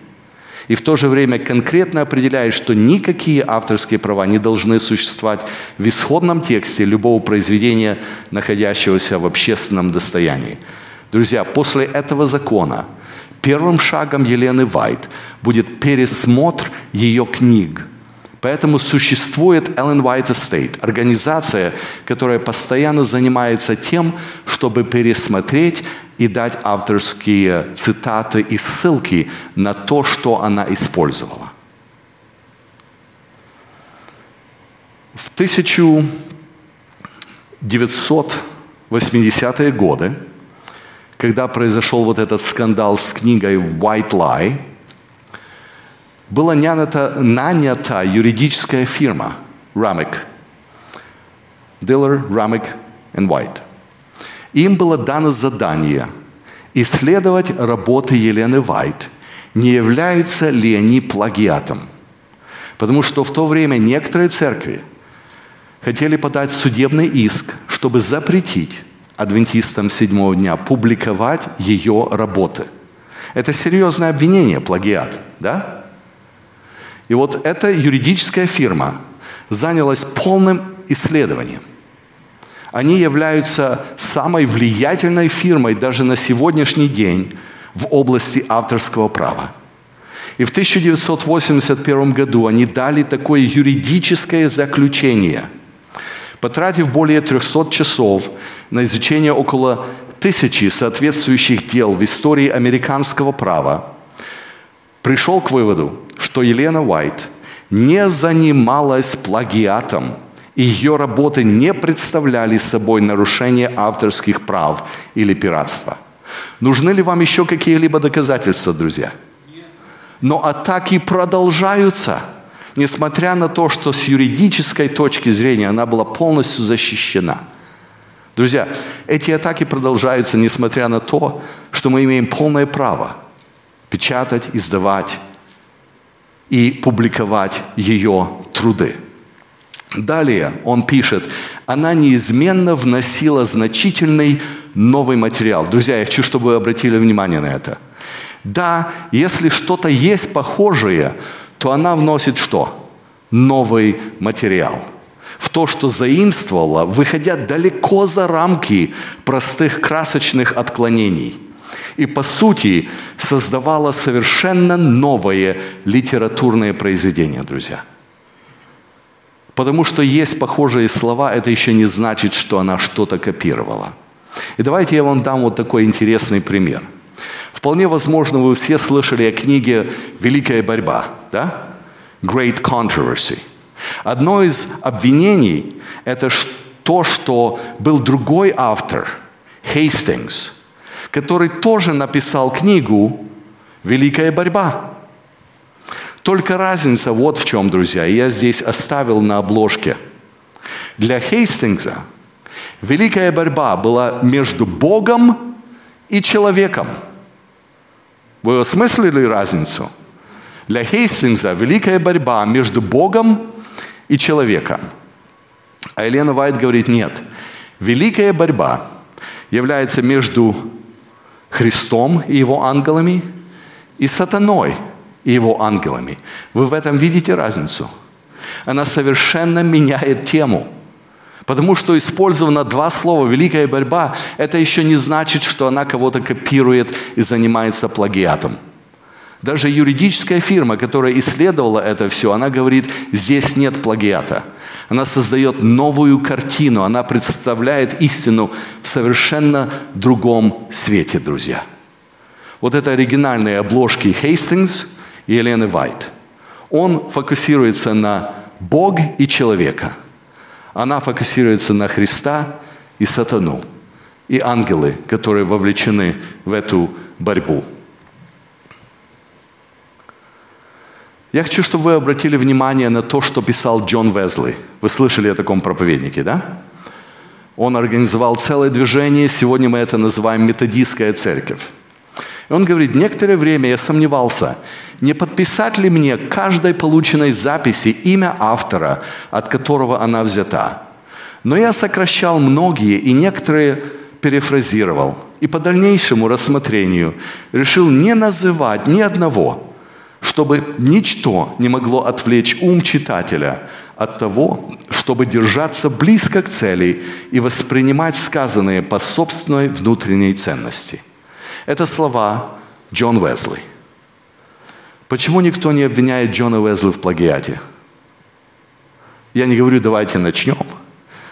И в то же время конкретно определяет, что никакие авторские права не должны существовать в исходном тексте любого произведения, находящегося в общественном достоянии. Друзья, после этого закона первым шагом Елены Вайт будет пересмотр ее книг – Поэтому существует Ellen White Estate, организация, которая постоянно занимается тем, чтобы пересмотреть и дать авторские цитаты и ссылки на то, что она использовала. В 1980-е годы, когда произошел вот этот скандал с книгой «White Lie», была нанята, нанята юридическая фирма Рамик. Diller, Рамик and White. Им было дано задание исследовать работы Елены Вайт, не являются ли они плагиатом. Потому что в то время некоторые церкви хотели подать судебный иск, чтобы запретить адвентистам седьмого дня публиковать ее работы. Это серьезное обвинение, плагиат, да? И вот эта юридическая фирма занялась полным исследованием. Они являются самой влиятельной фирмой даже на сегодняшний день в области авторского права. И в 1981 году они дали такое юридическое заключение, потратив более 300 часов на изучение около тысячи соответствующих дел в истории американского права, пришел к выводу, что Елена Уайт не занималась плагиатом, ее работы не представляли собой нарушение авторских прав или пиратства. Нужны ли вам еще какие-либо доказательства, друзья? Но атаки продолжаются, несмотря на то, что с юридической точки зрения она была полностью защищена. Друзья, эти атаки продолжаются, несмотря на то, что мы имеем полное право печатать, издавать и публиковать ее труды. Далее он пишет, она неизменно вносила значительный новый материал. Друзья, я хочу, чтобы вы обратили внимание на это. Да, если что-то есть похожее, то она вносит что? Новый материал. В то, что заимствовала, выходя далеко за рамки простых красочных отклонений – и, по сути, создавала совершенно новое литературное произведение, друзья. Потому что есть похожие слова, это еще не значит, что она что-то копировала. И давайте я вам дам вот такой интересный пример. Вполне возможно, вы все слышали о книге «Великая борьба», да? Great Controversy. Одно из обвинений это то, что был другой автор, Хейстингс, который тоже написал книгу «Великая борьба». Только разница вот в чем, друзья. Я здесь оставил на обложке. Для Хейстингса великая борьба была между Богом и человеком. Вы осмыслили разницу? Для Хейстингса великая борьба между Богом и человеком. А Елена Вайт говорит, нет. Великая борьба является между Христом и его ангелами и сатаной – и его ангелами. Вы в этом видите разницу? Она совершенно меняет тему. Потому что использовано два слова «великая борьба», это еще не значит, что она кого-то копирует и занимается плагиатом. Даже юридическая фирма, которая исследовала это все, она говорит, здесь нет плагиата. Она создает новую картину, она представляет истину в совершенно другом свете, друзья. Вот это оригинальные обложки Хейстингс – и Елены Вайт. Он фокусируется на Бог и человека. Она фокусируется на Христа и сатану. И ангелы, которые вовлечены в эту борьбу. Я хочу, чтобы вы обратили внимание на то, что писал Джон Везли. Вы слышали о таком проповеднике, да? Он организовал целое движение, сегодня мы это называем методистская церковь. И он говорит, некоторое время я сомневался, не подписать ли мне каждой полученной записи имя автора, от которого она взята. Но я сокращал многие и некоторые перефразировал. И по дальнейшему рассмотрению решил не называть ни одного, чтобы ничто не могло отвлечь ум читателя от того, чтобы держаться близко к цели и воспринимать сказанное по собственной внутренней ценности. Это слова Джон Уэсли – Почему никто не обвиняет Джона Уэзли в плагиате? Я не говорю, давайте начнем.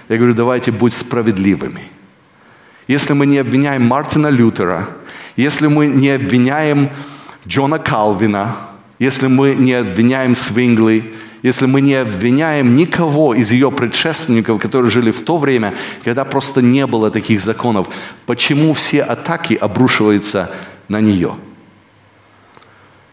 Я говорю, давайте будь справедливыми. Если мы не обвиняем Мартина Лютера, если мы не обвиняем Джона Калвина, если мы не обвиняем Свингли, если мы не обвиняем никого из ее предшественников, которые жили в то время, когда просто не было таких законов, почему все атаки обрушиваются на нее –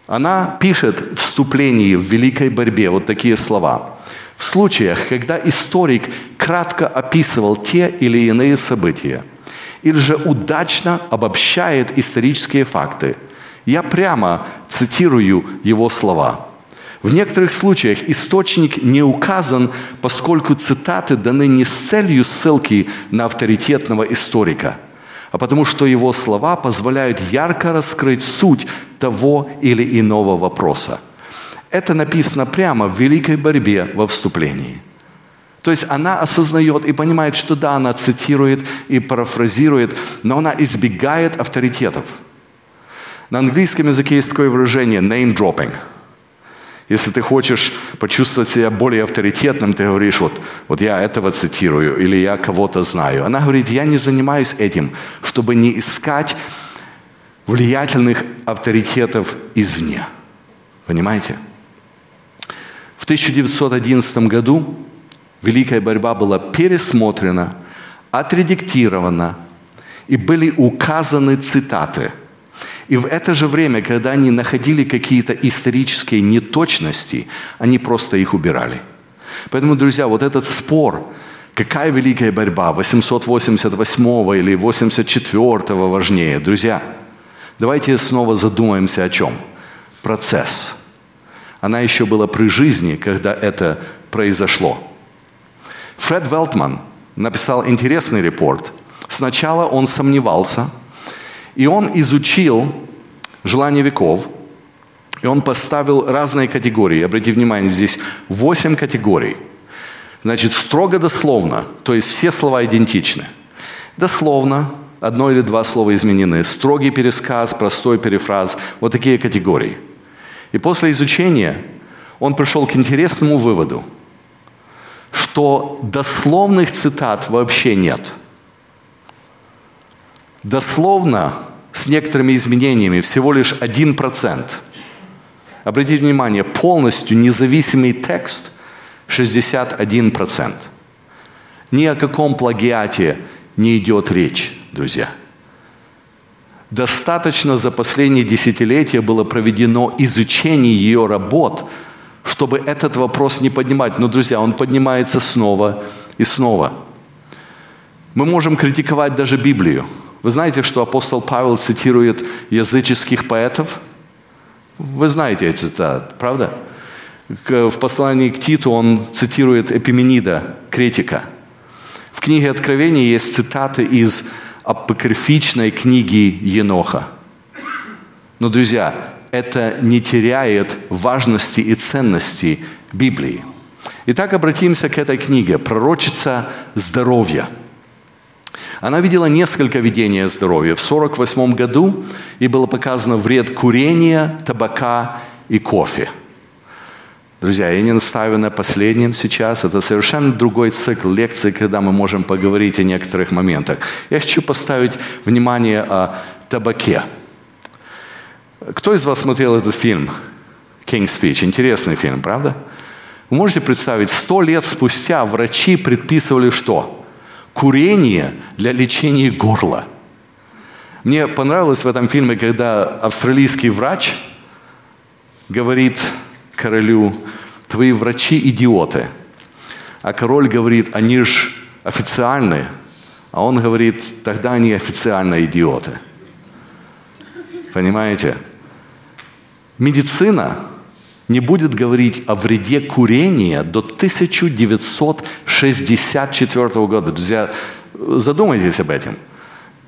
она пишет в вступлении в великой борьбе вот такие слова. В случаях, когда историк кратко описывал те или иные события, или же удачно обобщает исторические факты, я прямо цитирую его слова. В некоторых случаях источник не указан, поскольку цитаты даны не с целью ссылки на авторитетного историка – а потому что его слова позволяют ярко раскрыть суть того или иного вопроса. Это написано прямо в великой борьбе во вступлении. То есть она осознает и понимает, что да, она цитирует и парафразирует, но она избегает авторитетов. На английском языке есть такое выражение name dropping – если ты хочешь почувствовать себя более авторитетным, ты говоришь, вот, вот я этого цитирую или я кого-то знаю. Она говорит, я не занимаюсь этим, чтобы не искать влиятельных авторитетов извне. Понимаете? В 1911 году Великая борьба была пересмотрена, отредактирована, и были указаны цитаты – и в это же время, когда они находили какие-то исторические неточности, они просто их убирали. Поэтому, друзья, вот этот спор, какая великая борьба, 888 или 84 важнее, друзья, давайте снова задумаемся о чем. Процесс. Она еще была при жизни, когда это произошло. Фред Велтман написал интересный репорт. Сначала он сомневался – и он изучил желание веков, и он поставил разные категории. Обратите внимание, здесь восемь категорий. Значит, строго дословно, то есть все слова идентичны. Дословно, одно или два слова изменены. Строгий пересказ, простой перефраз, вот такие категории. И после изучения он пришел к интересному выводу, что дословных цитат вообще нет. Дословно с некоторыми изменениями, всего лишь 1%. Обратите внимание, полностью независимый текст 61%. Ни о каком плагиате не идет речь, друзья. Достаточно за последние десятилетия было проведено изучение ее работ, чтобы этот вопрос не поднимать. Но, друзья, он поднимается снова и снова. Мы можем критиковать даже Библию. Вы знаете, что апостол Павел цитирует языческих поэтов? Вы знаете эти цитаты, правда? В послании к Титу он цитирует Эпименида, критика. В книге Откровения есть цитаты из апокрифичной книги Еноха. Но, друзья, это не теряет важности и ценности Библии. Итак, обратимся к этой книге «Пророчица здоровья». Она видела несколько видений о здоровье. В 1948 году ей было показано вред курения, табака и кофе. Друзья, я не настаиваю на последнем сейчас. Это совершенно другой цикл лекций, когда мы можем поговорить о некоторых моментах. Я хочу поставить внимание о табаке. Кто из вас смотрел этот фильм «King's Speech»? Интересный фильм, правда? Вы можете представить, сто лет спустя врачи предписывали что? Курение для лечения горла. Мне понравилось в этом фильме, когда австралийский врач говорит королю, твои врачи идиоты. А король говорит, они же официальные. А он говорит, тогда они официально идиоты. Понимаете? Медицина не будет говорить о вреде курения до 1964 года. Друзья, задумайтесь об этом.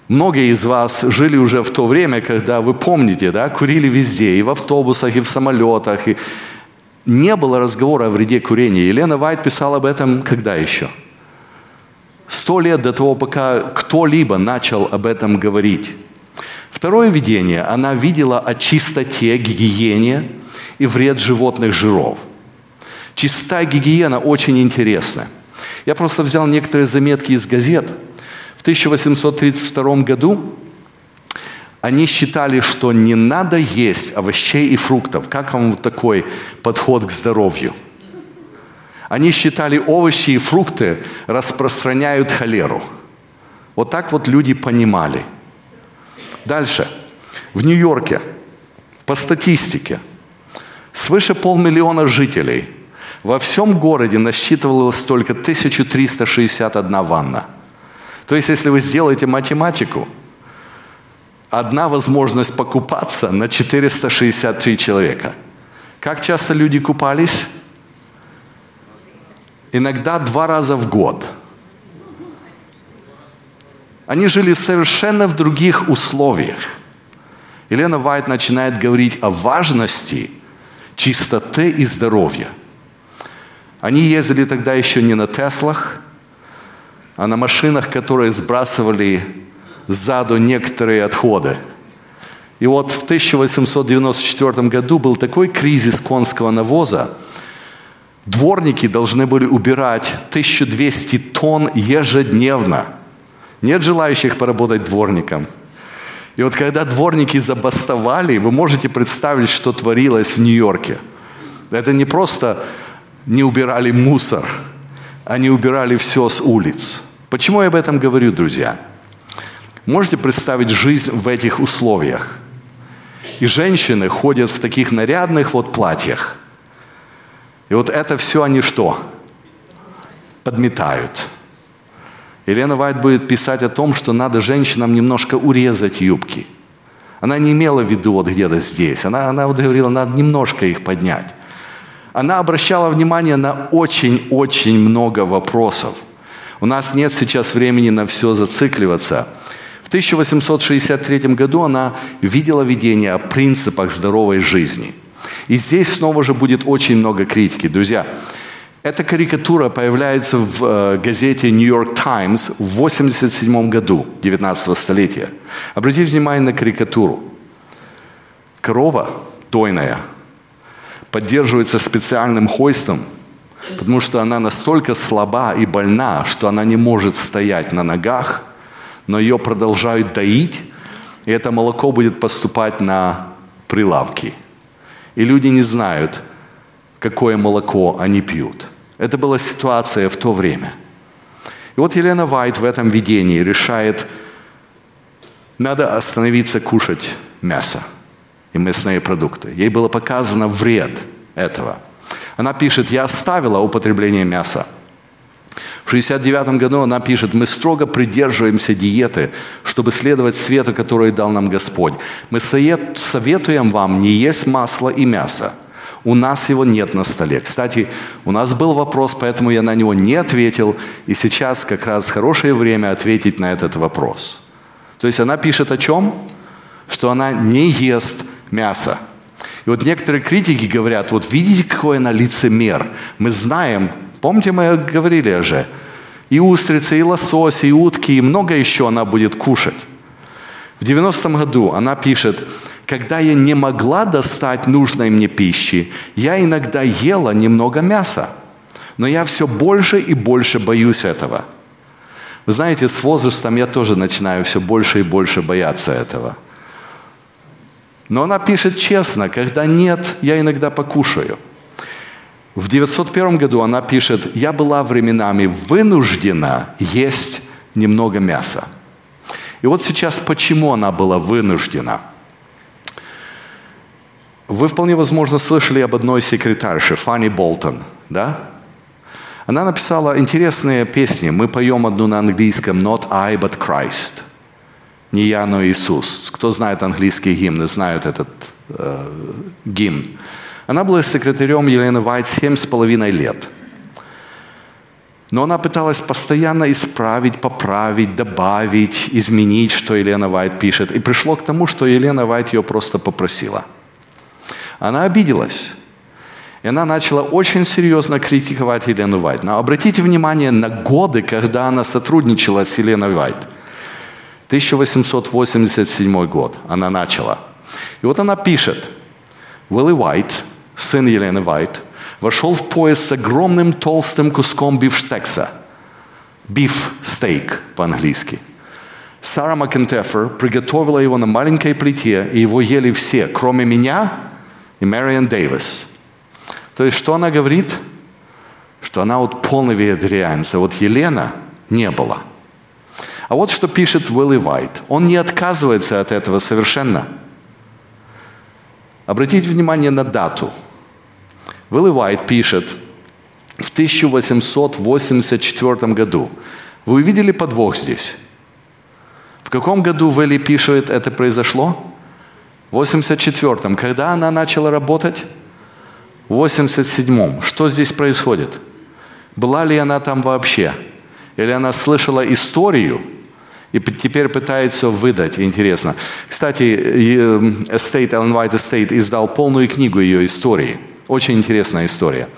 Многие из вас жили уже в то время, когда вы помните, да, курили везде, и в автобусах, и в самолетах. И... Не было разговора о вреде курения. Елена Вайт писала об этом когда еще? Сто лет до того, пока кто-либо начал об этом говорить. Второе видение. Она видела о чистоте, гигиене и вред животных жиров. Чистота и гигиена очень интересны. Я просто взял некоторые заметки из газет. В 1832 году они считали, что не надо есть овощей и фруктов. Как вам вот такой подход к здоровью? Они считали, овощи и фрукты распространяют холеру. Вот так вот люди понимали – Дальше. В Нью-Йорке, по статистике, свыше полмиллиона жителей. Во всем городе насчитывалось только 1361 ванна. То есть, если вы сделаете математику, одна возможность покупаться на 463 человека. Как часто люди купались? Иногда два раза в год – они жили совершенно в других условиях. Елена Вайт начинает говорить о важности чистоты и здоровья. Они ездили тогда еще не на Теслах, а на машинах, которые сбрасывали сзаду некоторые отходы. И вот в 1894 году был такой кризис конского навоза, дворники должны были убирать 1200 тонн ежедневно – нет желающих поработать дворником. И вот когда дворники забастовали, вы можете представить, что творилось в Нью-Йорке. Это не просто не убирали мусор, они убирали все с улиц. Почему я об этом говорю, друзья? Можете представить жизнь в этих условиях? И женщины ходят в таких нарядных вот платьях. И вот это все они что? Подметают. Елена Вайт будет писать о том, что надо женщинам немножко урезать юбки. Она не имела в виду вот где-то здесь. Она, она вот говорила, надо немножко их поднять. Она обращала внимание на очень-очень много вопросов. У нас нет сейчас времени на все зацикливаться. В 1863 году она видела видение о принципах здоровой жизни. И здесь снова же будет очень много критики. Друзья, эта карикатура появляется в э, газете New York Times в 1987 году, 19 столетия. Обратите внимание на карикатуру. Корова тойная поддерживается специальным хойстом, потому что она настолько слаба и больна, что она не может стоять на ногах, но ее продолжают доить, и это молоко будет поступать на прилавки. И люди не знают, какое молоко они пьют. Это была ситуация в то время. И вот Елена Вайт в этом видении решает, надо остановиться кушать мясо и мясные продукты. Ей было показано вред этого. Она пишет, я оставила употребление мяса. В 69 году она пишет, мы строго придерживаемся диеты, чтобы следовать свету, который дал нам Господь. Мы советуем вам не есть масло и мясо. У нас его нет на столе. Кстати, у нас был вопрос, поэтому я на него не ответил. И сейчас как раз хорошее время ответить на этот вопрос. То есть она пишет о чем? Что она не ест мясо. И вот некоторые критики говорят, вот видите, какой она лицемер. Мы знаем, помните, мы говорили уже, и устрицы, и лососи, и утки, и много еще она будет кушать. В 90-м году она пишет, когда я не могла достать нужной мне пищи, я иногда ела немного мяса. Но я все больше и больше боюсь этого. Вы знаете, с возрастом я тоже начинаю все больше и больше бояться этого – но она пишет честно, когда нет, я иногда покушаю. В 901 году она пишет, я была временами вынуждена есть немного мяса. И вот сейчас почему она была вынуждена? Вы вполне возможно слышали об одной секретарше, Фанни Болтон, да? Она написала интересные песни. Мы поем одну на английском «Not I, but Christ». Не я, но Иисус. Кто знает английские гимны, знают этот э, гимн. Она была секретарем Елены Вайт семь с половиной лет. Но она пыталась постоянно исправить, поправить, добавить, изменить, что Елена Вайт пишет. И пришло к тому, что Елена Вайт ее просто попросила. Она обиделась. И она начала очень серьезно критиковать Елену Вайт. Но обратите внимание на годы, когда она сотрудничала с Еленой Вайт – 1887 год она начала. И вот она пишет, Уилли Уайт, сын Елены Вайт, вошел в поезд с огромным толстым куском бифштекса. Биф-стейк по-английски. Сара Макентефер приготовила его на маленькой плите, и его ели все, кроме меня и Мэриан Дэвис. То есть, что она говорит? Что она вот полный вегетарианец, вот Елена не было – а вот что пишет Уилли Вайт. Он не отказывается от этого совершенно. Обратите внимание на дату. Уилли Вайт пишет в 1884 году. Вы увидели подвох здесь? В каком году Вилли пишет, это произошло? В 84-м. Когда она начала работать? В 87-м. Что здесь происходит? Была ли она там вообще? Или она слышала историю, и теперь пытается выдать, интересно. Кстати, Estate, Ellen White Estate издал полную книгу ее истории. Очень интересная история.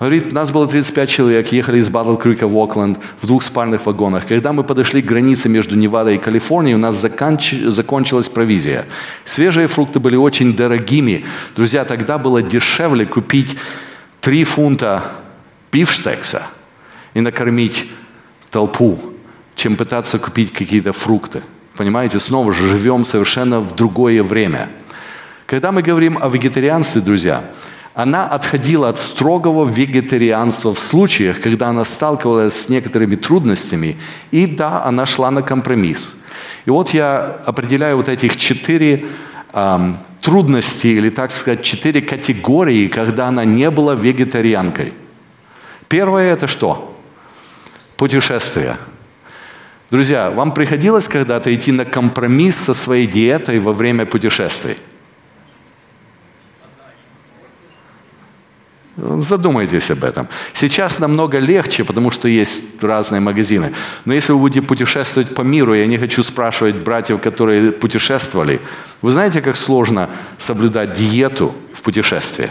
Говорит, нас было 35 человек, ехали из Батл Крика в Окленд в двух спальных вагонах. Когда мы подошли к границе между Невадой и Калифорнией, у нас законч... закончилась провизия. Свежие фрукты были очень дорогими. Друзья, тогда было дешевле купить 3 фунта пивштекса и накормить толпу чем пытаться купить какие-то фрукты. Понимаете, снова же живем совершенно в другое время. Когда мы говорим о вегетарианстве, друзья, она отходила от строгого вегетарианства в случаях, когда она сталкивалась с некоторыми трудностями, и да, она шла на компромисс. И вот я определяю вот этих четыре эм, трудности, или так сказать, четыре категории, когда она не была вегетарианкой. Первое это что? Путешествие – Друзья, вам приходилось когда-то идти на компромисс со своей диетой во время путешествий? Задумайтесь об этом. Сейчас намного легче, потому что есть разные магазины. Но если вы будете путешествовать по миру, я не хочу спрашивать братьев, которые путешествовали, вы знаете, как сложно соблюдать диету в путешествиях?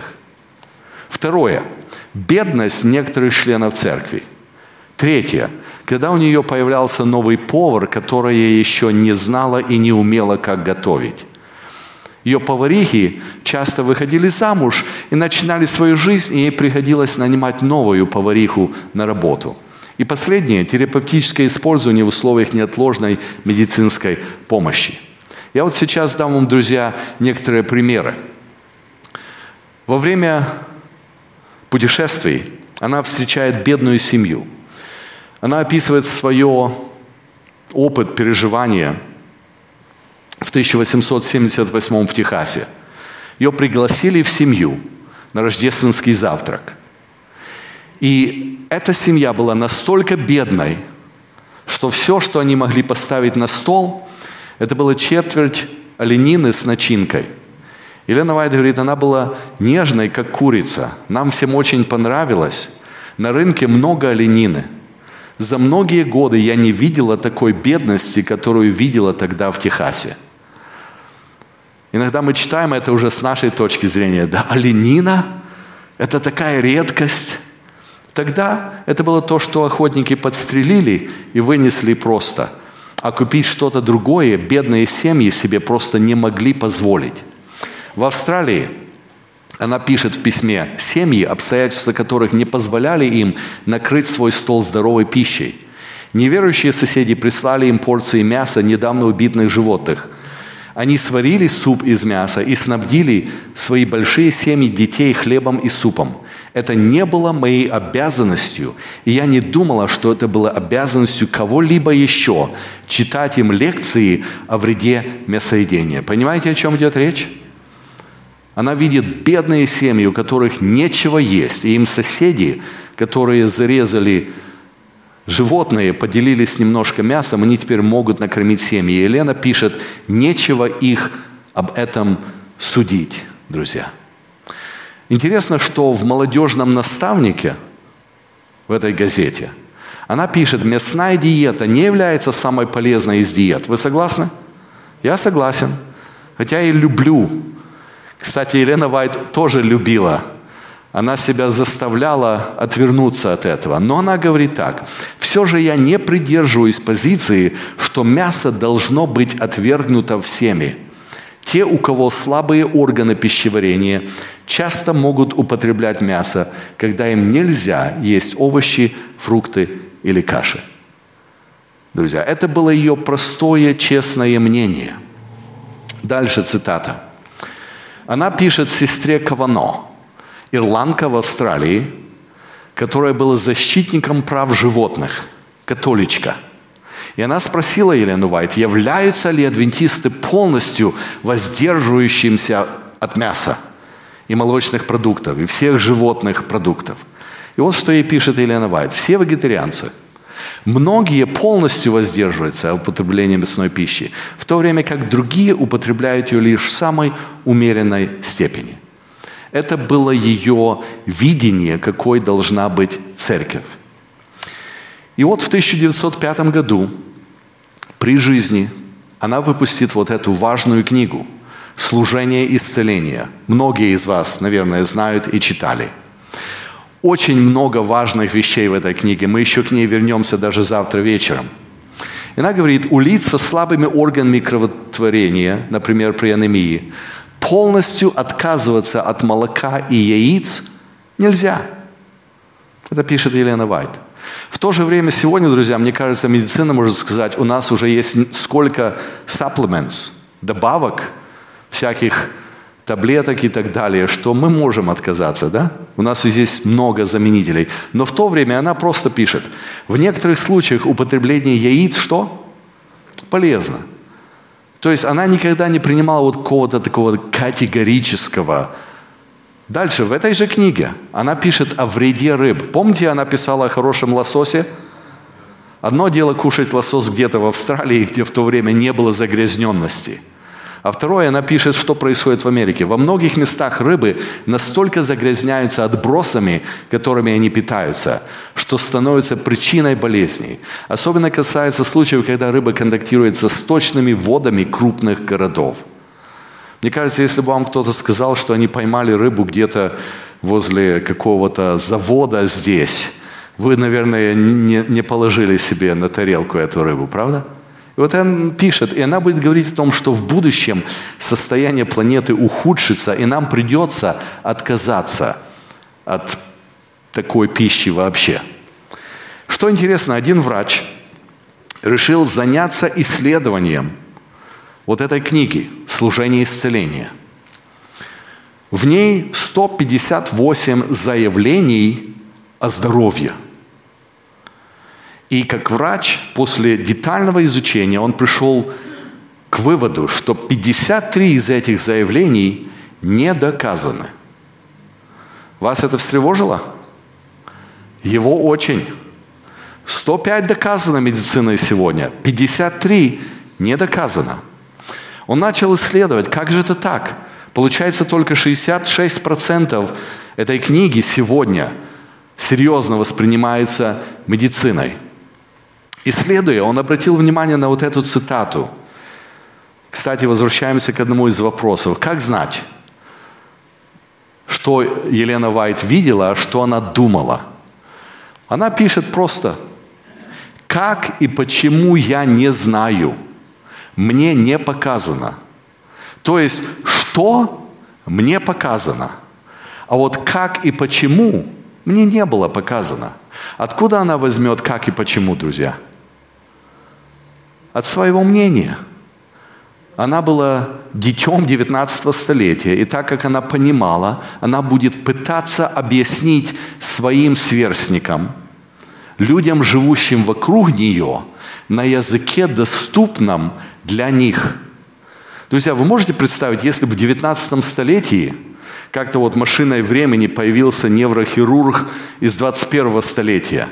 Второе. Бедность некоторых членов церкви. Третье когда у нее появлялся новый повар, которая еще не знала и не умела, как готовить. Ее поварихи часто выходили замуж и начинали свою жизнь, и ей приходилось нанимать новую повариху на работу. И последнее – терапевтическое использование в условиях неотложной медицинской помощи. Я вот сейчас дам вам, друзья, некоторые примеры. Во время путешествий она встречает бедную семью – Она описывает свое опыт переживания в 1878 в Техасе. Ее пригласили в семью на рождественский завтрак. И эта семья была настолько бедной, что все, что они могли поставить на стол, это было четверть оленины с начинкой. Елена Вайт говорит, она была нежной, как курица. Нам всем очень понравилось. На рынке много оленины. За многие годы я не видела такой бедности, которую видела тогда в Техасе. Иногда мы читаем это уже с нашей точки зрения. Да, оленина – это такая редкость. Тогда это было то, что охотники подстрелили и вынесли просто. А купить что-то другое бедные семьи себе просто не могли позволить. В Австралии она пишет в письме, семьи, обстоятельства которых не позволяли им накрыть свой стол здоровой пищей. Неверующие соседи прислали им порции мяса недавно убитых животных. Они сварили суп из мяса и снабдили свои большие семьи детей хлебом и супом – это не было моей обязанностью, и я не думала, что это было обязанностью кого-либо еще читать им лекции о вреде мясоедения. Понимаете, о чем идет речь? Она видит бедные семьи, у которых нечего есть, и им соседи, которые зарезали животные, поделились немножко мясом, они теперь могут накормить семьи. И Елена пишет, нечего их об этом судить, друзья – Интересно, что в молодежном наставнике, в этой газете, она пишет, мясная диета не является самой полезной из диет. Вы согласны? Я согласен. Хотя и люблю. Кстати, Елена Вайт тоже любила. Она себя заставляла отвернуться от этого. Но она говорит так. Все же я не придерживаюсь позиции, что мясо должно быть отвергнуто всеми. Те, у кого слабые органы пищеварения, часто могут употреблять мясо, когда им нельзя есть овощи, фрукты или каши. Друзья, это было ее простое, честное мнение. Дальше цитата. Она пишет сестре Кавано, ирландка в Австралии, которая была защитником прав животных, католичка. И она спросила Елену Вайт, являются ли адвентисты полностью воздерживающимся от мяса – и молочных продуктов, и всех животных продуктов. И вот что ей пишет Елена Вайт. Все вегетарианцы, многие полностью воздерживаются от употребления мясной пищи, в то время как другие употребляют ее лишь в самой умеренной степени. Это было ее видение, какой должна быть церковь. И вот в 1905 году при жизни она выпустит вот эту важную книгу – служение исцеления. Многие из вас, наверное, знают и читали. Очень много важных вещей в этой книге. Мы еще к ней вернемся даже завтра вечером. И она говорит, у лиц со слабыми органами кровотворения, например, при анемии, полностью отказываться от молока и яиц нельзя. Это пишет Елена Вайт. В то же время сегодня, друзья, мне кажется, медицина может сказать, у нас уже есть сколько supplements, добавок, всяких таблеток и так далее, что мы можем отказаться, да? У нас здесь много заменителей. Но в то время она просто пишет, в некоторых случаях употребление яиц что? Полезно. То есть она никогда не принимала вот какого-то такого категорического. Дальше, в этой же книге она пишет о вреде рыб. Помните, она писала о хорошем лососе? Одно дело кушать лосос где-то в Австралии, где в то время не было загрязненности – а второе, она пишет, что происходит в Америке. Во многих местах рыбы настолько загрязняются отбросами, которыми они питаются, что становятся причиной болезней. Особенно касается случаев, когда рыба контактирует со сточными водами крупных городов. Мне кажется, если бы вам кто-то сказал, что они поймали рыбу где-то возле какого-то завода здесь, вы, наверное, не положили себе на тарелку эту рыбу, правда? Вот он пишет, и она будет говорить о том, что в будущем состояние планеты ухудшится, и нам придется отказаться от такой пищи вообще. Что интересно, один врач решил заняться исследованием вот этой книги «Служение исцеления». В ней 158 заявлений о здоровье – И как врач, после детального изучения, он пришел к выводу, что 53 из этих заявлений не доказаны. Вас это встревожило? Его очень. 105 доказано медициной сегодня, 53 не доказано. Он начал исследовать, как же это так? Получается, только 66% этой книги сегодня серьезно воспринимаются медициной. Исследуя, он обратил внимание на вот эту цитату. Кстати, возвращаемся к одному из вопросов. Как знать, что Елена Вайт видела, а что она думала? Она пишет просто, как и почему я не знаю, мне не показано. То есть, что мне показано, а вот как и почему мне не было показано. Откуда она возьмет как и почему, друзья? От своего мнения – она была детем 19 столетия, и так как она понимала, она будет пытаться объяснить своим сверстникам, людям, живущим вокруг нее, на языке, доступном для них. Друзья, вы можете представить, если бы в 19 столетии как-то вот машиной времени появился неврохирург из 21 столетия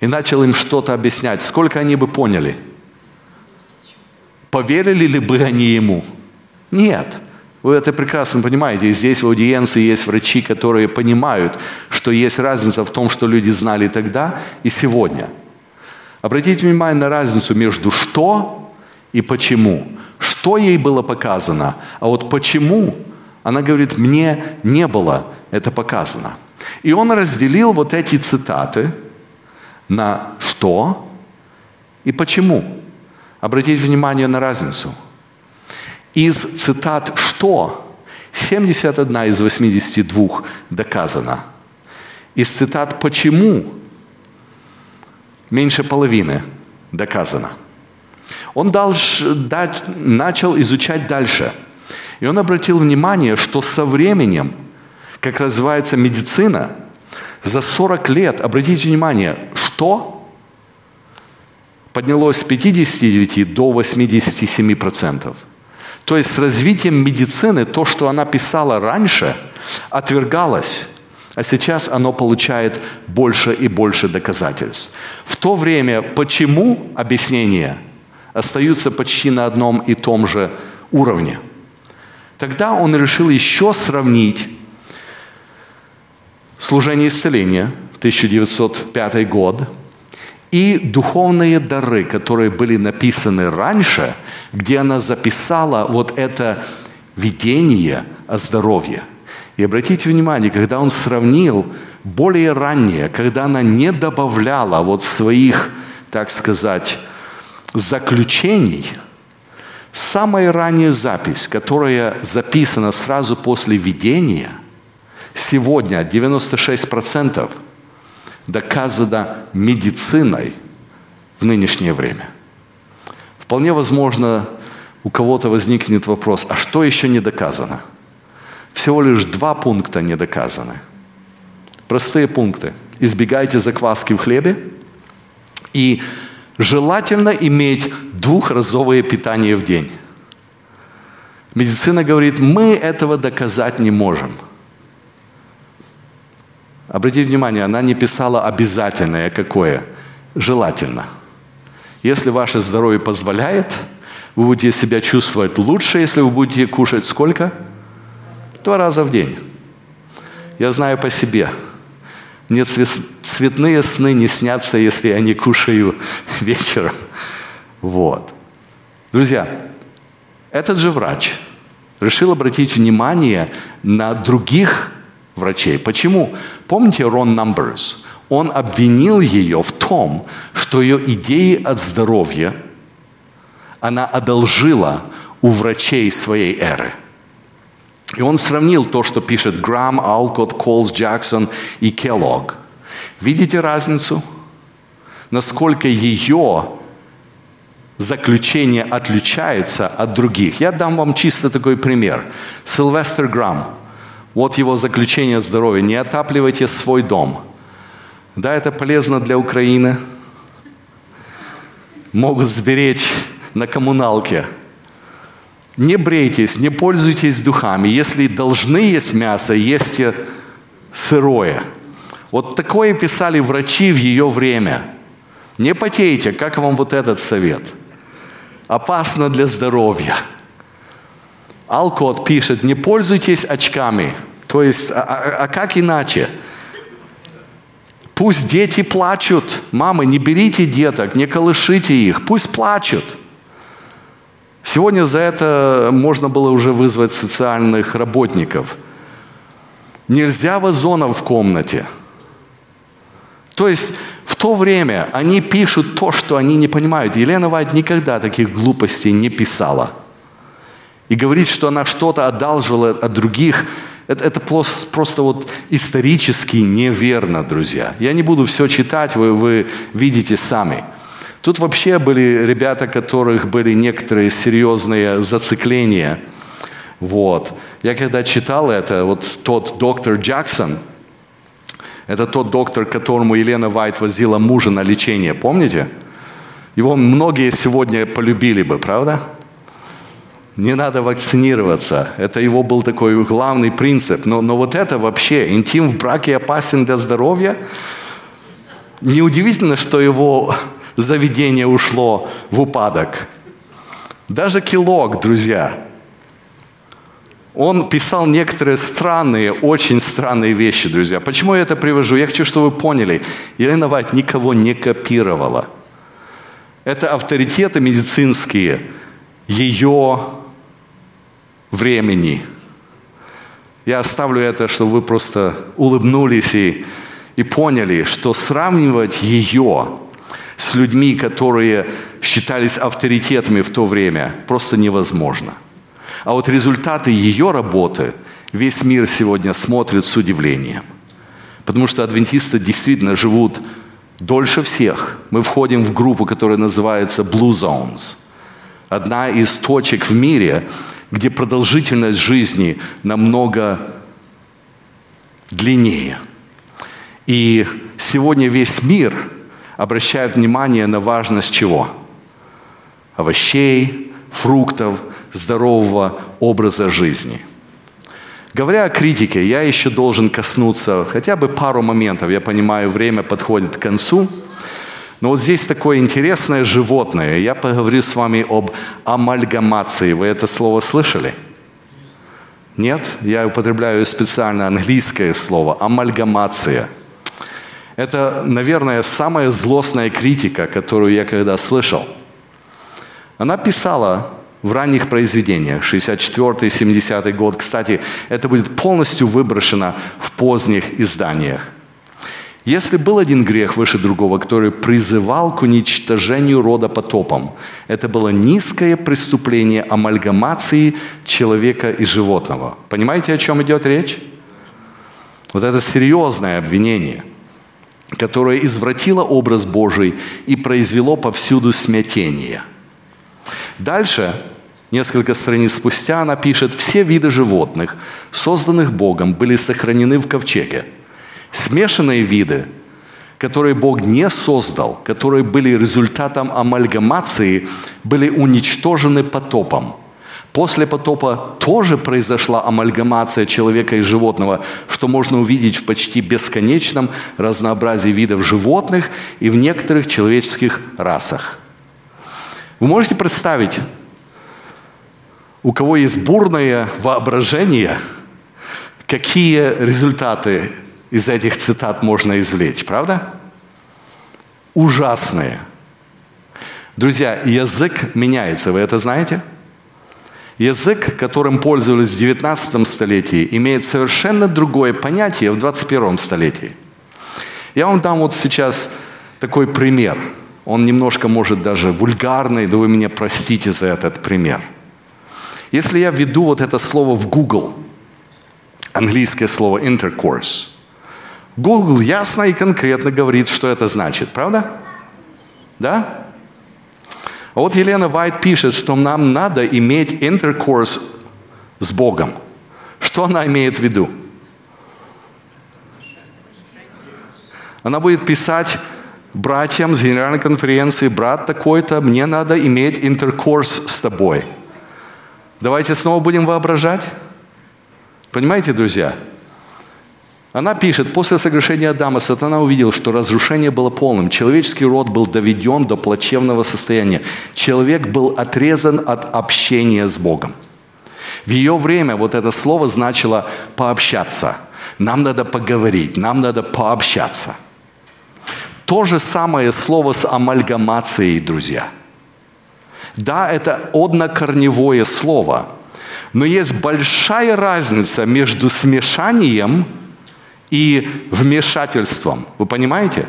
и начал им что-то объяснять, сколько они бы поняли – Поверили ли бы они ему? Нет. Вы это прекрасно понимаете. Здесь в аудиенции есть врачи, которые понимают, что есть разница в том, что люди знали тогда и сегодня. Обратите внимание на разницу между что и почему. Что ей было показано, а вот почему, она говорит, мне не было это показано. И он разделил вот эти цитаты на что и почему. Обратите внимание на разницу. Из цитат «что» 71 из 82 доказано. Из цитат «почему» меньше половины доказано. Он начал изучать дальше. И он обратил внимание, что со временем, как развивается медицина, за 40 лет, обратите внимание, что поднялось с 59 до 87%. То есть с развитием медицины то, что она писала раньше, отвергалось, а сейчас оно получает больше и больше доказательств. В то время почему объяснения остаются почти на одном и том же уровне. Тогда он решил еще сравнить служение исцеления, 1905 год, и духовные дары, которые были написаны раньше, где она записала вот это видение о здоровье. И обратите внимание, когда он сравнил более раннее, когда она не добавляла вот своих, так сказать, заключений, самая ранняя запись, которая записана сразу после видения, сегодня 96% доказано медициной в нынешнее время. Вполне возможно, у кого-то возникнет вопрос, а что еще не доказано? Всего лишь два пункта не доказаны. Простые пункты. Избегайте закваски в хлебе и желательно иметь двухразовое питание в день. Медицина говорит, мы этого доказать не можем – Обратите внимание, она не писала обязательное какое, желательно. Если ваше здоровье позволяет, вы будете себя чувствовать лучше, если вы будете кушать сколько? Два раза в день. Я знаю по себе. Мне цветные сны не снятся, если я не кушаю (laughs) вечером. Вот. Друзья, этот же врач решил обратить внимание на других врачей. Почему? Помните Рон Numbers? Он обвинил ее в том, что ее идеи от здоровья она одолжила у врачей своей эры. И он сравнил то, что пишет Грамм, Алкот, Колс, Джексон и Келлог. Видите разницу? Насколько ее заключения отличаются от других. Я дам вам чисто такой пример. Сильвестр Грамм – вот его заключение здоровья. Не отапливайте свой дом. Да, это полезно для Украины. могут сберечь на коммуналке. Не брейтесь, не пользуйтесь духами. Если должны есть мясо, ешьте сырое. Вот такое писали врачи в ее время. Не потейте, как вам вот этот совет? Опасно для здоровья. Алкот пишет, не пользуйтесь очками. То есть, а, а, а как иначе? Пусть дети плачут. Мамы, не берите деток, не колышите их. Пусть плачут. Сегодня за это можно было уже вызвать социальных работников. Нельзя вазонов в комнате. То есть в то время они пишут то, что они не понимают. Елена Вайт никогда таких глупостей не писала. И говорит, что она что-то одалживала от других – это, это просто, просто вот исторически неверно, друзья. Я не буду все читать, вы, вы видите сами. Тут вообще были ребята, которых были некоторые серьезные зацикления. Вот. Я когда читал это, вот тот доктор Джексон, это тот доктор, которому Елена Вайт возила мужа на лечение, помните? Его многие сегодня полюбили бы, правда? Не надо вакцинироваться. Это его был такой главный принцип. Но, но вот это вообще, интим в браке опасен для здоровья. Неудивительно, что его заведение ушло в упадок. Даже Килок, друзья, он писал некоторые странные, очень странные вещи, друзья. Почему я это привожу? Я хочу, чтобы вы поняли. Елена Вайт никого не копировала. Это авторитеты медицинские, ее времени. Я оставлю это, чтобы вы просто улыбнулись и, и поняли, что сравнивать ее с людьми, которые считались авторитетами в то время, просто невозможно. А вот результаты ее работы весь мир сегодня смотрит с удивлением. Потому что адвентисты действительно живут дольше всех. Мы входим в группу, которая называется Blue Zones. Одна из точек в мире, где продолжительность жизни намного длиннее. И сегодня весь мир обращает внимание на важность чего? Овощей, фруктов, здорового образа жизни. Говоря о критике, я еще должен коснуться хотя бы пару моментов. Я понимаю, время подходит к концу – но вот здесь такое интересное животное. Я поговорю с вами об амальгамации. Вы это слово слышали? Нет? Я употребляю специально английское слово. Амальгамация. Это, наверное, самая злостная критика, которую я когда слышал. Она писала в ранних произведениях, 64-70 год. Кстати, это будет полностью выброшено в поздних изданиях. Если был один грех выше другого, который призывал к уничтожению рода потопом, это было низкое преступление амальгамации человека и животного. Понимаете, о чем идет речь? Вот это серьезное обвинение, которое извратило образ Божий и произвело повсюду смятение. Дальше, несколько страниц спустя, она пишет, все виды животных, созданных Богом, были сохранены в ковчеге – Смешанные виды, которые Бог не создал, которые были результатом амальгамации, были уничтожены потопом. После потопа тоже произошла амальгамация человека и животного, что можно увидеть в почти бесконечном разнообразии видов животных и в некоторых человеческих расах. Вы можете представить, у кого есть бурное воображение, какие результаты из этих цитат можно извлечь, правда? Ужасные. Друзья, язык меняется, вы это знаете? Язык, которым пользовались в 19 столетии, имеет совершенно другое понятие в 21 столетии. Я вам дам вот сейчас такой пример. Он немножко может даже вульгарный, но вы меня простите за этот пример. Если я введу вот это слово в Google, английское слово intercourse, Google ясно и конкретно говорит, что это значит, правда? Да? Вот Елена Вайт пишет, что нам надо иметь интеркурс с Богом. Что она имеет в виду? Она будет писать братьям с генеральной конференции, брат такой-то, мне надо иметь интеркурс с тобой. Давайте снова будем воображать. Понимаете, друзья? Она пишет, после согрешения Адама сатана увидел, что разрушение было полным. Человеческий род был доведен до плачевного состояния. Человек был отрезан от общения с Богом. В ее время вот это слово значило пообщаться. Нам надо поговорить, нам надо пообщаться. То же самое слово с амальгамацией, друзья. Да, это однокорневое слово, но есть большая разница между смешанием и вмешательством. Вы понимаете?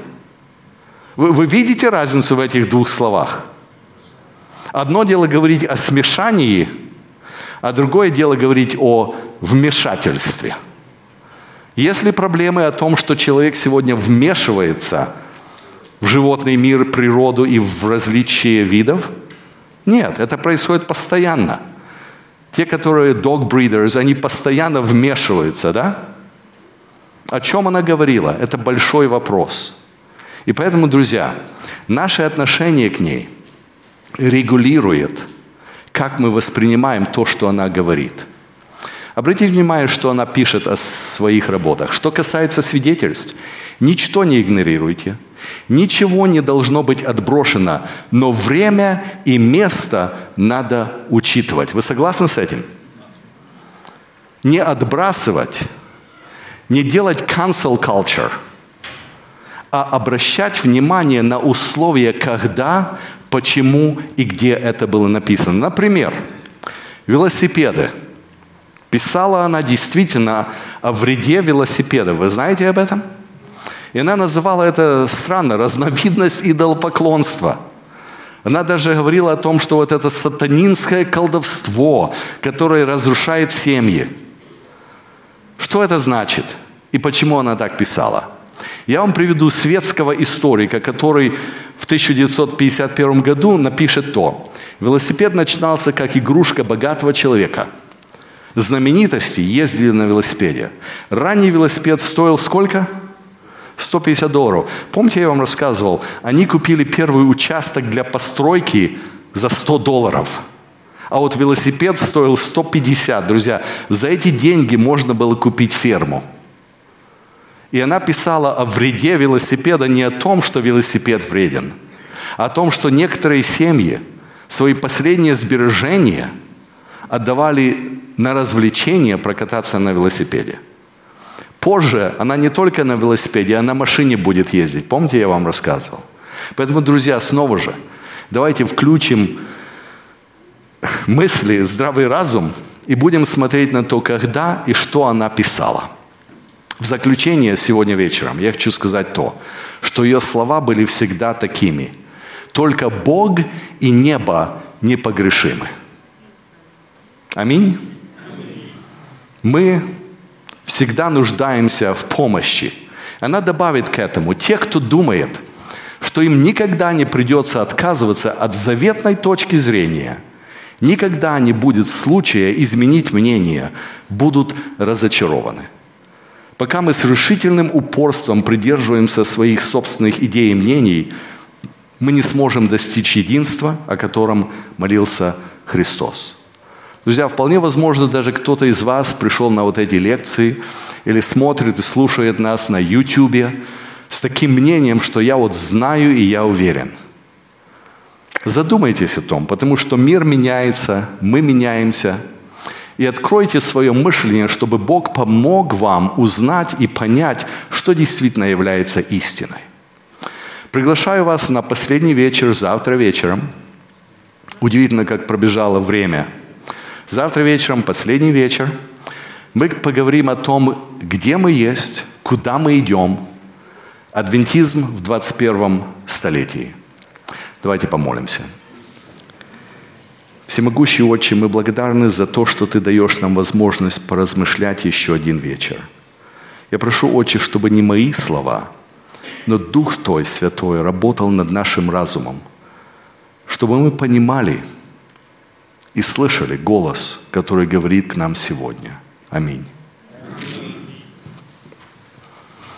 Вы, вы видите разницу в этих двух словах? Одно дело говорить о смешании, а другое дело говорить о вмешательстве. Если проблемы о том, что человек сегодня вмешивается в животный мир, природу и в различие видов? Нет, это происходит постоянно. Те, которые dog breeders, они постоянно вмешиваются, да? О чем она говорила? Это большой вопрос. И поэтому, друзья, наше отношение к ней регулирует, как мы воспринимаем то, что она говорит. Обратите внимание, что она пишет о своих работах. Что касается свидетельств, ничто не игнорируйте – Ничего не должно быть отброшено, но время и место надо учитывать. Вы согласны с этим? Не отбрасывать, не делать cancel culture, а обращать внимание на условия, когда, почему и где это было написано. Например, велосипеды. Писала она действительно о вреде велосипеда. Вы знаете об этом? И она называла это странно, разновидность идолопоклонства. Она даже говорила о том, что вот это сатанинское колдовство, которое разрушает семьи. Что это значит? И почему она так писала? Я вам приведу светского историка, который в 1951 году напишет то. Велосипед начинался как игрушка богатого человека. Знаменитости ездили на велосипеде. Ранний велосипед стоил сколько? 150 долларов. Помните, я вам рассказывал, они купили первый участок для постройки за 100 долларов. А вот велосипед стоил 150. Друзья, за эти деньги можно было купить ферму. И она писала о вреде велосипеда не о том, что велосипед вреден, а о том, что некоторые семьи свои последние сбережения отдавали на развлечение прокататься на велосипеде. Позже она не только на велосипеде, а на машине будет ездить. Помните, я вам рассказывал? Поэтому, друзья, снова же, давайте включим мысли, здравый разум и будем смотреть на то, когда и что она писала. В заключение сегодня вечером я хочу сказать то, что ее слова были всегда такими. Только Бог и небо непогрешимы. Аминь. Мы всегда нуждаемся в помощи. Она добавит к этому, те, кто думает, что им никогда не придется отказываться от заветной точки зрения, никогда не будет случая изменить мнение, будут разочарованы. Пока мы с решительным упорством придерживаемся своих собственных идей и мнений, мы не сможем достичь единства, о котором молился Христос. Друзья, вполне возможно, даже кто-то из вас пришел на вот эти лекции или смотрит и слушает нас на YouTube с таким мнением, что я вот знаю и я уверен. Задумайтесь о том, потому что мир меняется, мы меняемся. И откройте свое мышление, чтобы Бог помог вам узнать и понять, что действительно является истиной. Приглашаю вас на последний вечер, завтра вечером. Удивительно, как пробежало время – Завтра вечером, последний вечер, мы поговорим о том, где мы есть, куда мы идем. Адвентизм в 21 столетии. Давайте помолимся. Всемогущий Отче, мы благодарны за то, что Ты даешь нам возможность поразмышлять еще один вечер. Я прошу, Отче, чтобы не мои слова, но Дух Твой Святой работал над нашим разумом, чтобы мы понимали – и слышали голос, который говорит к нам сегодня. Аминь.